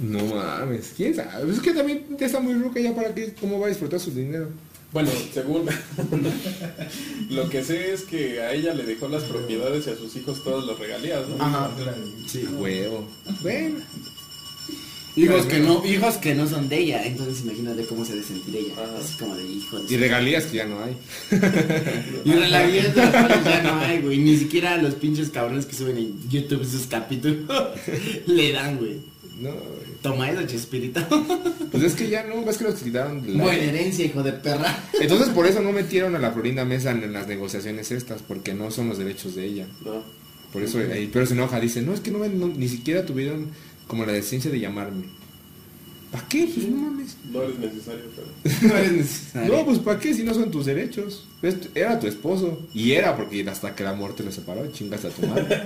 No mames, quién sabe. Es que también ya está muy ruca ya para qué, cómo va a disfrutar su dinero. Bueno, según *laughs* lo que sé es que a ella le dejó las propiedades y a sus hijos todas las regalías, ¿no? Ajá. Sí. Huevo. Bueno. Hijos que no, hijos que no son de ella, entonces imagínate cómo se debe sentir ella. Ajá. Así como de hijo de Y regalías que ya no hay. *laughs* Y regalías de las cuales ya no hay, güey. Ni siquiera los pinches cabrones que suben en YouTube sus capítulos *laughs* le dan, güey. No, güey. Toma eso, Chespirito. Pues es que ya no, ves que los quitaron la... Buena herencia, hijo de perra. Entonces por eso no metieron a la Florinda Mesa en las negociaciones estas, porque no son los derechos de ella. No. Por eso ahí, pero se enoja, dice, no, es que no, no- ni siquiera tuvieron como la decencia de llamarme. ¿Para qué? Pues no mames. No eres necesario, pero. *laughs* No es necesario. No, pues ¿para qué si no son tus derechos? Era tu esposo. Y era porque hasta que la muerte lo separó, chingas a tu madre.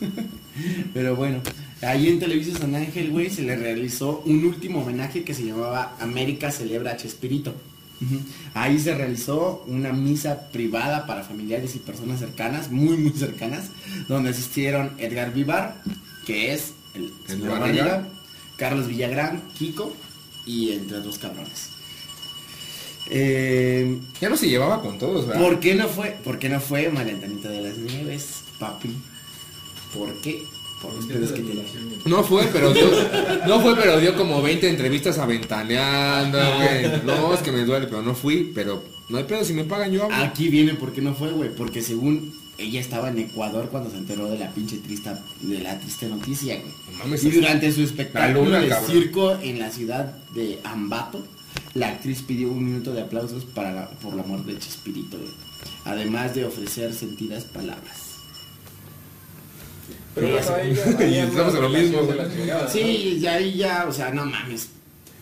*laughs* Pero bueno, ahí en Televisa San Ángel, güey, se le realizó un último homenaje que se llamaba América Celebra a Chespirito. Ahí se realizó una misa privada para familiares y personas cercanas, muy muy cercanas, donde asistieron Edgar Vivar, que es el señor Barriga. Barriga, Carlos Villagrán, Kiko y entre dos cabrones. Eh, Ya no se llevaba con todos, ¿verdad? ¿Por qué no fue? ¿Por qué no fue María Antonita de las Nieves, papi? ¿Por qué? Por los pedos que tiene. No fue, pero dio, *laughs* no fue, pero dio como 20 entrevistas aventaneando, güey. No, es que me duele, pero no fui, pero no hay pedo, si me pagan yo hablo. Aquí viene por qué no fue, güey. Porque según ella estaba en Ecuador cuando se enteró de la pinche triste, de la triste noticia, güey. No mames, y durante su espectáculo luna, de cabrón. circo en la ciudad de Ambato, la actriz pidió un minuto de aplausos para la- por la muerte de Chespirito, güey. Además de ofrecer sentidas palabras. Pero ahí ya- ahí *laughs* Y estamos en lo mismo, güey. la chingada, ¿no? Sí, ya ahí ya, o sea, no mames.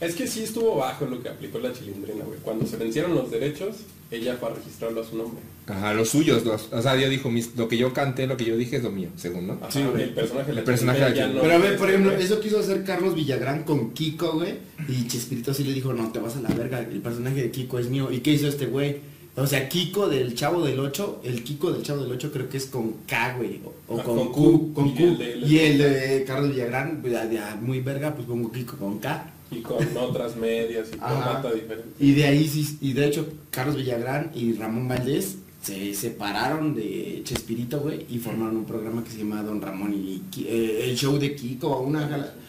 Es que sí estuvo bajo lo que aplicó la chilindrina, güey. Cuando se vencieron los derechos, ella fue a registrarlo a su nombre. Ajá, los suyos, los, o sea, yo dijo, mis, lo que yo canté, lo que yo dije es lo mío, según, ¿no? Ajá, el personaje El personaje de no- Pero a ver, por ejemplo, eso quiso hacer Carlos Villagrán con Kiko, güey. Y Chespirito sí le dijo, no, te vas a la verga, el personaje de Kiko es mío. ¿Y qué hizo este güey? O sea, Kiko del Chavo del 8, el Kiko del Chavo del 8 creo que es con K, güey. O, o Ah, con, con Q, Q. con Y Q. el de- y el de Carlos Villagrán, pues muy verga, pues pongo Kiko con K. Y con *laughs* otras medias y con data diferente. Y de ahí sí, y de hecho Carlos Villagrán y Ramón Valdés se separaron de Chespirito, güey, y formaron un programa que se llama Don Ramón y eh, el show de Kiko, o una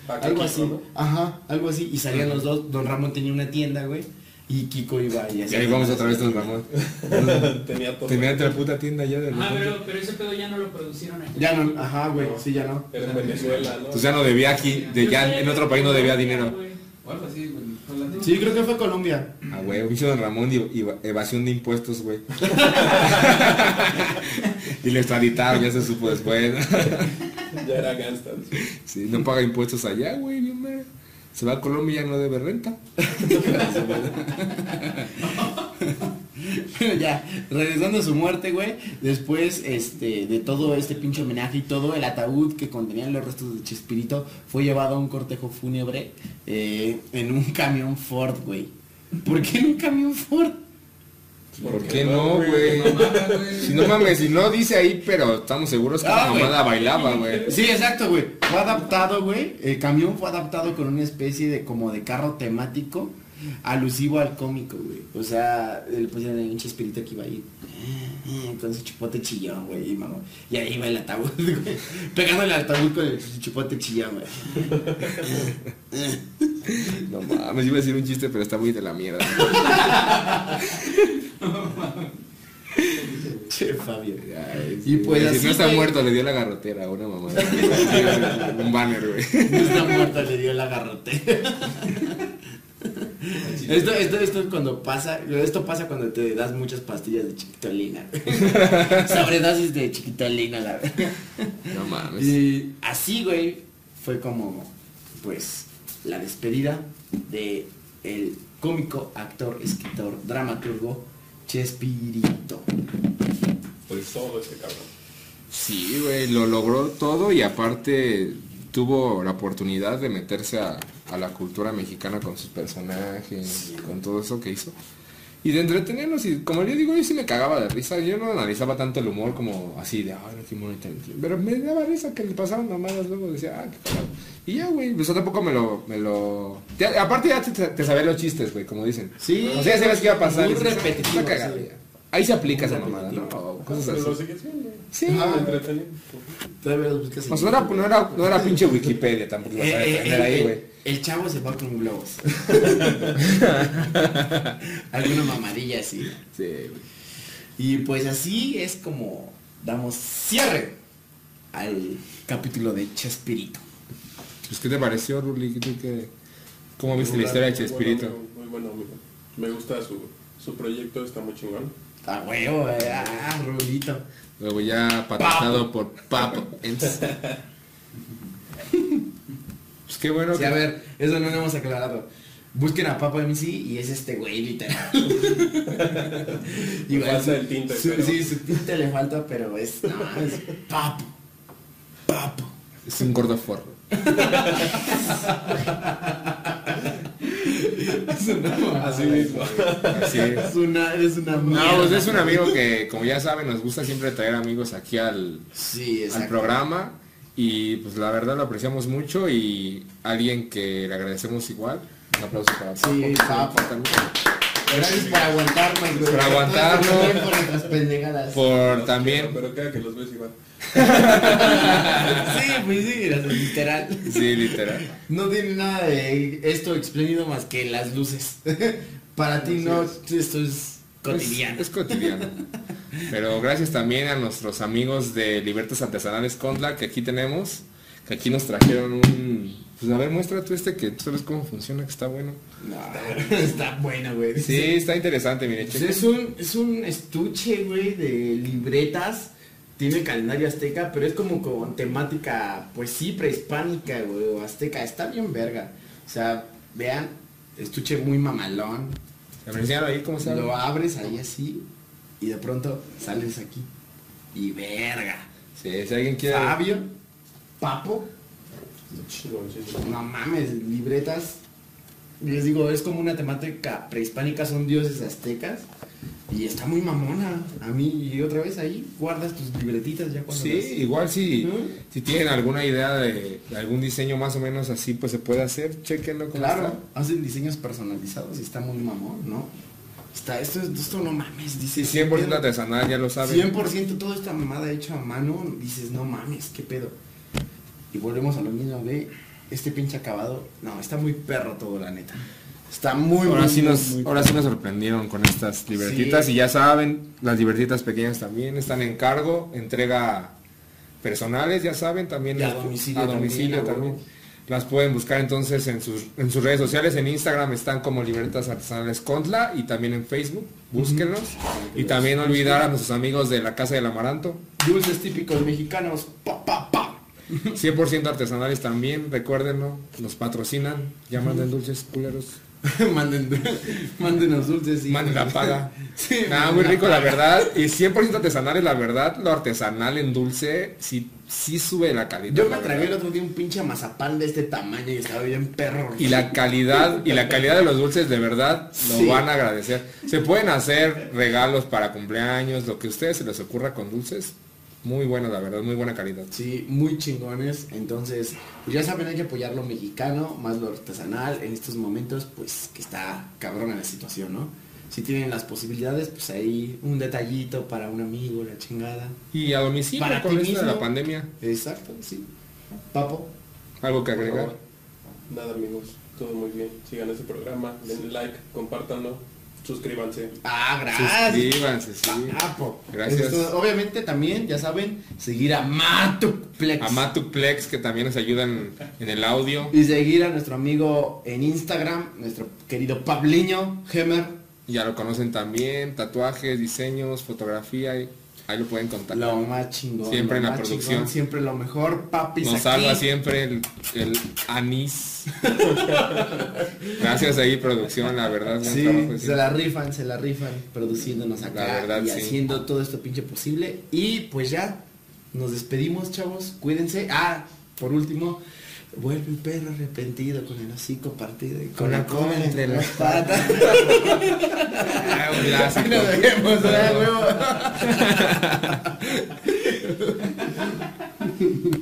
algo Kiko, así, ¿no? ajá, algo así, y salían los dos, Don Ramón tenía una tienda, güey, y Kiko iba y Y hacía ahí vamos otra vez así. con Ramón. *laughs* Tenía todo. Tenía otra puta tienda ya de Ah, pero, pero ese pedo ya no lo producieron aquí. Ya no, ajá, güey, sí, ya no. Era en Venezuela, ¿no? Pues ya no debía aquí, de ya en otro país no debía dinero. O algo así, güey. Sí, creo que fue Colombia. Ah, güey, hizo Don Ramón y, y evasión de impuestos, güey. *laughs* Y lo extraditaron, ya se supo después. Ya era gangsta. Sí, no paga impuestos allá, güey, bien. Se va a Colombia y ya no debe renta. *laughs* *laughs* Pero ya, regresando a su muerte, güey, después este, de todo este pinche homenaje y todo, el ataúd que contenía los restos de Chespirito fue llevado a un cortejo fúnebre eh, en un camión Ford, güey. ¿Por qué en un camión Ford? ¿Por qué no, güey? Si no mames, si no dice ahí, pero estamos seguros que Ah, la güey. mamada bailaba, güey. Sí, exacto, güey. Fue adaptado, güey. El camión fue adaptado con una especie de como de carro temático alusivo al cómico, güey. O sea, le pusieron ahí un chespirito que iba ahí eh, eh, con su chipote chillón, güey. Y, mamá, y ahí iba el ataúd, *laughs* güey. Pegándole al ataúd con el chipote chillón, güey. No mames, iba a decir un chiste, pero está muy de la mierda. Che, Fabio. Ay, Y pues si así, no está güey. muerto, le dio la garrotera a una mamá. un banner, güey. No está muerto, le dio la garrote. Esto, esto, esto es cuando pasa, esto pasa cuando te das muchas pastillas de chiquitolina. *laughs* Sobredosis de chiquitolina, la verdad. No mames. Y así, güey, fue como, pues, la despedida de el cómico, actor, escritor, dramaturgo Chespirito. Pues todo ese cabrón. Sí, güey, lo logró todo y aparte tuvo la oportunidad de meterse a, a la cultura mexicana con sus personajes, con todo eso que hizo. Y de entretenernos, y como yo digo, yo sí me cagaba de risa, yo no analizaba tanto el humor como así de, ay, no, qué inteligente". Pero me daba risa que le pasaban mamadas luego, decía, ah, qué cagado. Y ya, güey, pues tampoco me lo, me lo... aparte ya te, te sabía los chistes, güey, como dicen. Sí, O sea, ya sabes qué iba a pasar. muy "Ah, repetitivo, está sí. ya". Ahí se aplica esa mamada, ¿no? O cosas lo así. Sí, Ah. Todavía los buscas Pues no era, no, era, no era pinche Wikipedia tampoco, Eh, a eh, eh, ahí, güey. el chavo se va con globos. *laughs* Alguna mamadilla así. Sí, güey. Y pues así es como damos cierre al capítulo de Chespirito. Pues, ¿qué te pareció, Ruli? ¿Qué, qué- qué- ¿Cómo viste la historia de Muy Chespirito? bueno, Muy bueno, amigo. Me gusta su, su proyecto, está muy chingón. Ah, huevo, eh, ah, Rulito. Luego ya patrocinado por Papo. Pues qué bueno Sí, que... a ver, eso no lo hemos aclarado. Busquen a Papa MC y es este güey, literal. *laughs* Le falta el tinte, su- pero- Sí, su tinte le falta, pero es, no, es Papo. Papo. Es un gordo forro. *laughs* Es una mamada. Así mismo. Así es. Es una, es una No, pues es un amigo que, como ya saben, nos gusta siempre traer amigos aquí al, Sí, al programa. Y pues la verdad lo apreciamos mucho y alguien que le agradecemos igual. Un aplauso para Papo. Sí, Papo. Gracias por aguantarnos, güey. Por aguantarnos. Tiempo, nuestras pendejadas. Por también... Pero queda que los ves igual. Sí, pues sí, literal. Sí, literal. No tiene nada de esto espléndido más que las luces. *laughs* Para ti no, esto es cotidiano. Es, es cotidiano. Pero gracias también a nuestros amigos de Libertas Artesanales Condla que aquí tenemos, que aquí nos trajeron un... Pues a ver, muestra tú este que tú sabes cómo funciona, que está bueno. No, *laughs* está bueno, güey. Sí, está interesante, mire, Pues es un, es un estuche, güey, de libretas. Tiene calendario azteca, pero es como con temática, pues sí, prehispánica, güey, o azteca. Está bien verga. O sea, vean, estuche muy mamalón. Ahí cómo. Lo abres ahí así y de pronto sales aquí. Y verga. Sí, si alguien quiere... Fabio, Papo, No mames, libretas. Les digo, es como una temática prehispánica, son dioses aztecas. Y está muy mamona. A mí, y otra vez ahí, guardas tus libretitas ya cuando Sí, las- igual si, si tienen alguna idea de, de algún diseño más o menos así, pues se puede hacer, chequenlo cómo Claro, está. hacen diseños personalizados y está muy mamón, ¿no? Está, esto, esto no mames, dice. Sí, 100% artesanal, ya lo saben. 100% toda esta mamada hecha a mano, dices, no mames, qué pedo. Y volvemos a lo mismo, güey. Este pinche acabado, no, está muy perro todo, la neta. Está muy, Ahora muy, sí, nos, muy ahora sí nos sorprendieron con estas libretitas Sí. y ya saben, las libretitas pequeñas también están en cargo, entrega personales, ya saben, también a domicilio a domicilio también. Las pueden buscar entonces en sus, en sus redes sociales, en Instagram están como Libretas Artesanales Contla y también en Facebook, búsquenlos. Y también no olvidar a nuestros amigos de la Casa del Amaranto, Dulces típicos mexicanos. Pa, pa, pa. 100% artesanales también, recuérdenlo, nos patrocinan, ya manden dulces culeros, *laughs* Manden, mándenos dulces y manden la paga. *laughs* Sí, Nada, manden muy rico la verdad, y 100% artesanales la verdad, lo artesanal en dulce sí, sí sube la calidad. Yo me tragué el otro día un pinche mazapán de este tamaño y estaba bien perro. Y la calidad, y la calidad de los dulces de verdad lo Sí. van a agradecer. Se pueden hacer regalos para cumpleaños, lo que a ustedes se les ocurra con dulces, muy bueno la verdad, muy buena calidad. Sí, muy chingones. Entonces, pues ya saben, hay que apoyar lo mexicano, más lo artesanal en estos momentos, pues que está cabrón en la situación, ¿no? Si tienen las posibilidades, pues ahí un detallito para un amigo, la chingada. Y a domicilio Para con ti esto de la pandemia, Exacto, sí. Papo. algo que agregar. Nada amigos, todo muy bien. Sigan este programa, denle like, compártanlo, suscríbanse. Ah, gracias. Suscríbanse, sí. Papo. Gracias. Esto, obviamente también, ya saben, seguir a Matuplex. A Matuplex que también nos ayudan en el audio. Y seguir a nuestro amigo en Instagram, nuestro querido Pabliño, Gemer. Ya lo conocen también, tatuajes, diseños, fotografía, y ahí lo pueden contactar. Lo más chingón. Siempre en la producción. chingón, siempre lo mejor, papis. Nos aquí. salva siempre el, el anís. Gracias ahí, producción, la verdad. Sí, trabajo, sí. se la rifan, se la rifan, produciéndonos acá La verdad, y sí. haciendo todo esto pinche posible. Y pues ya, nos despedimos, chavos. Cuídense. Ah, por último, vuelve el perro arrepentido con el hocico partido y con, la cola entre las patas. Ah, un. Nos. *laughs*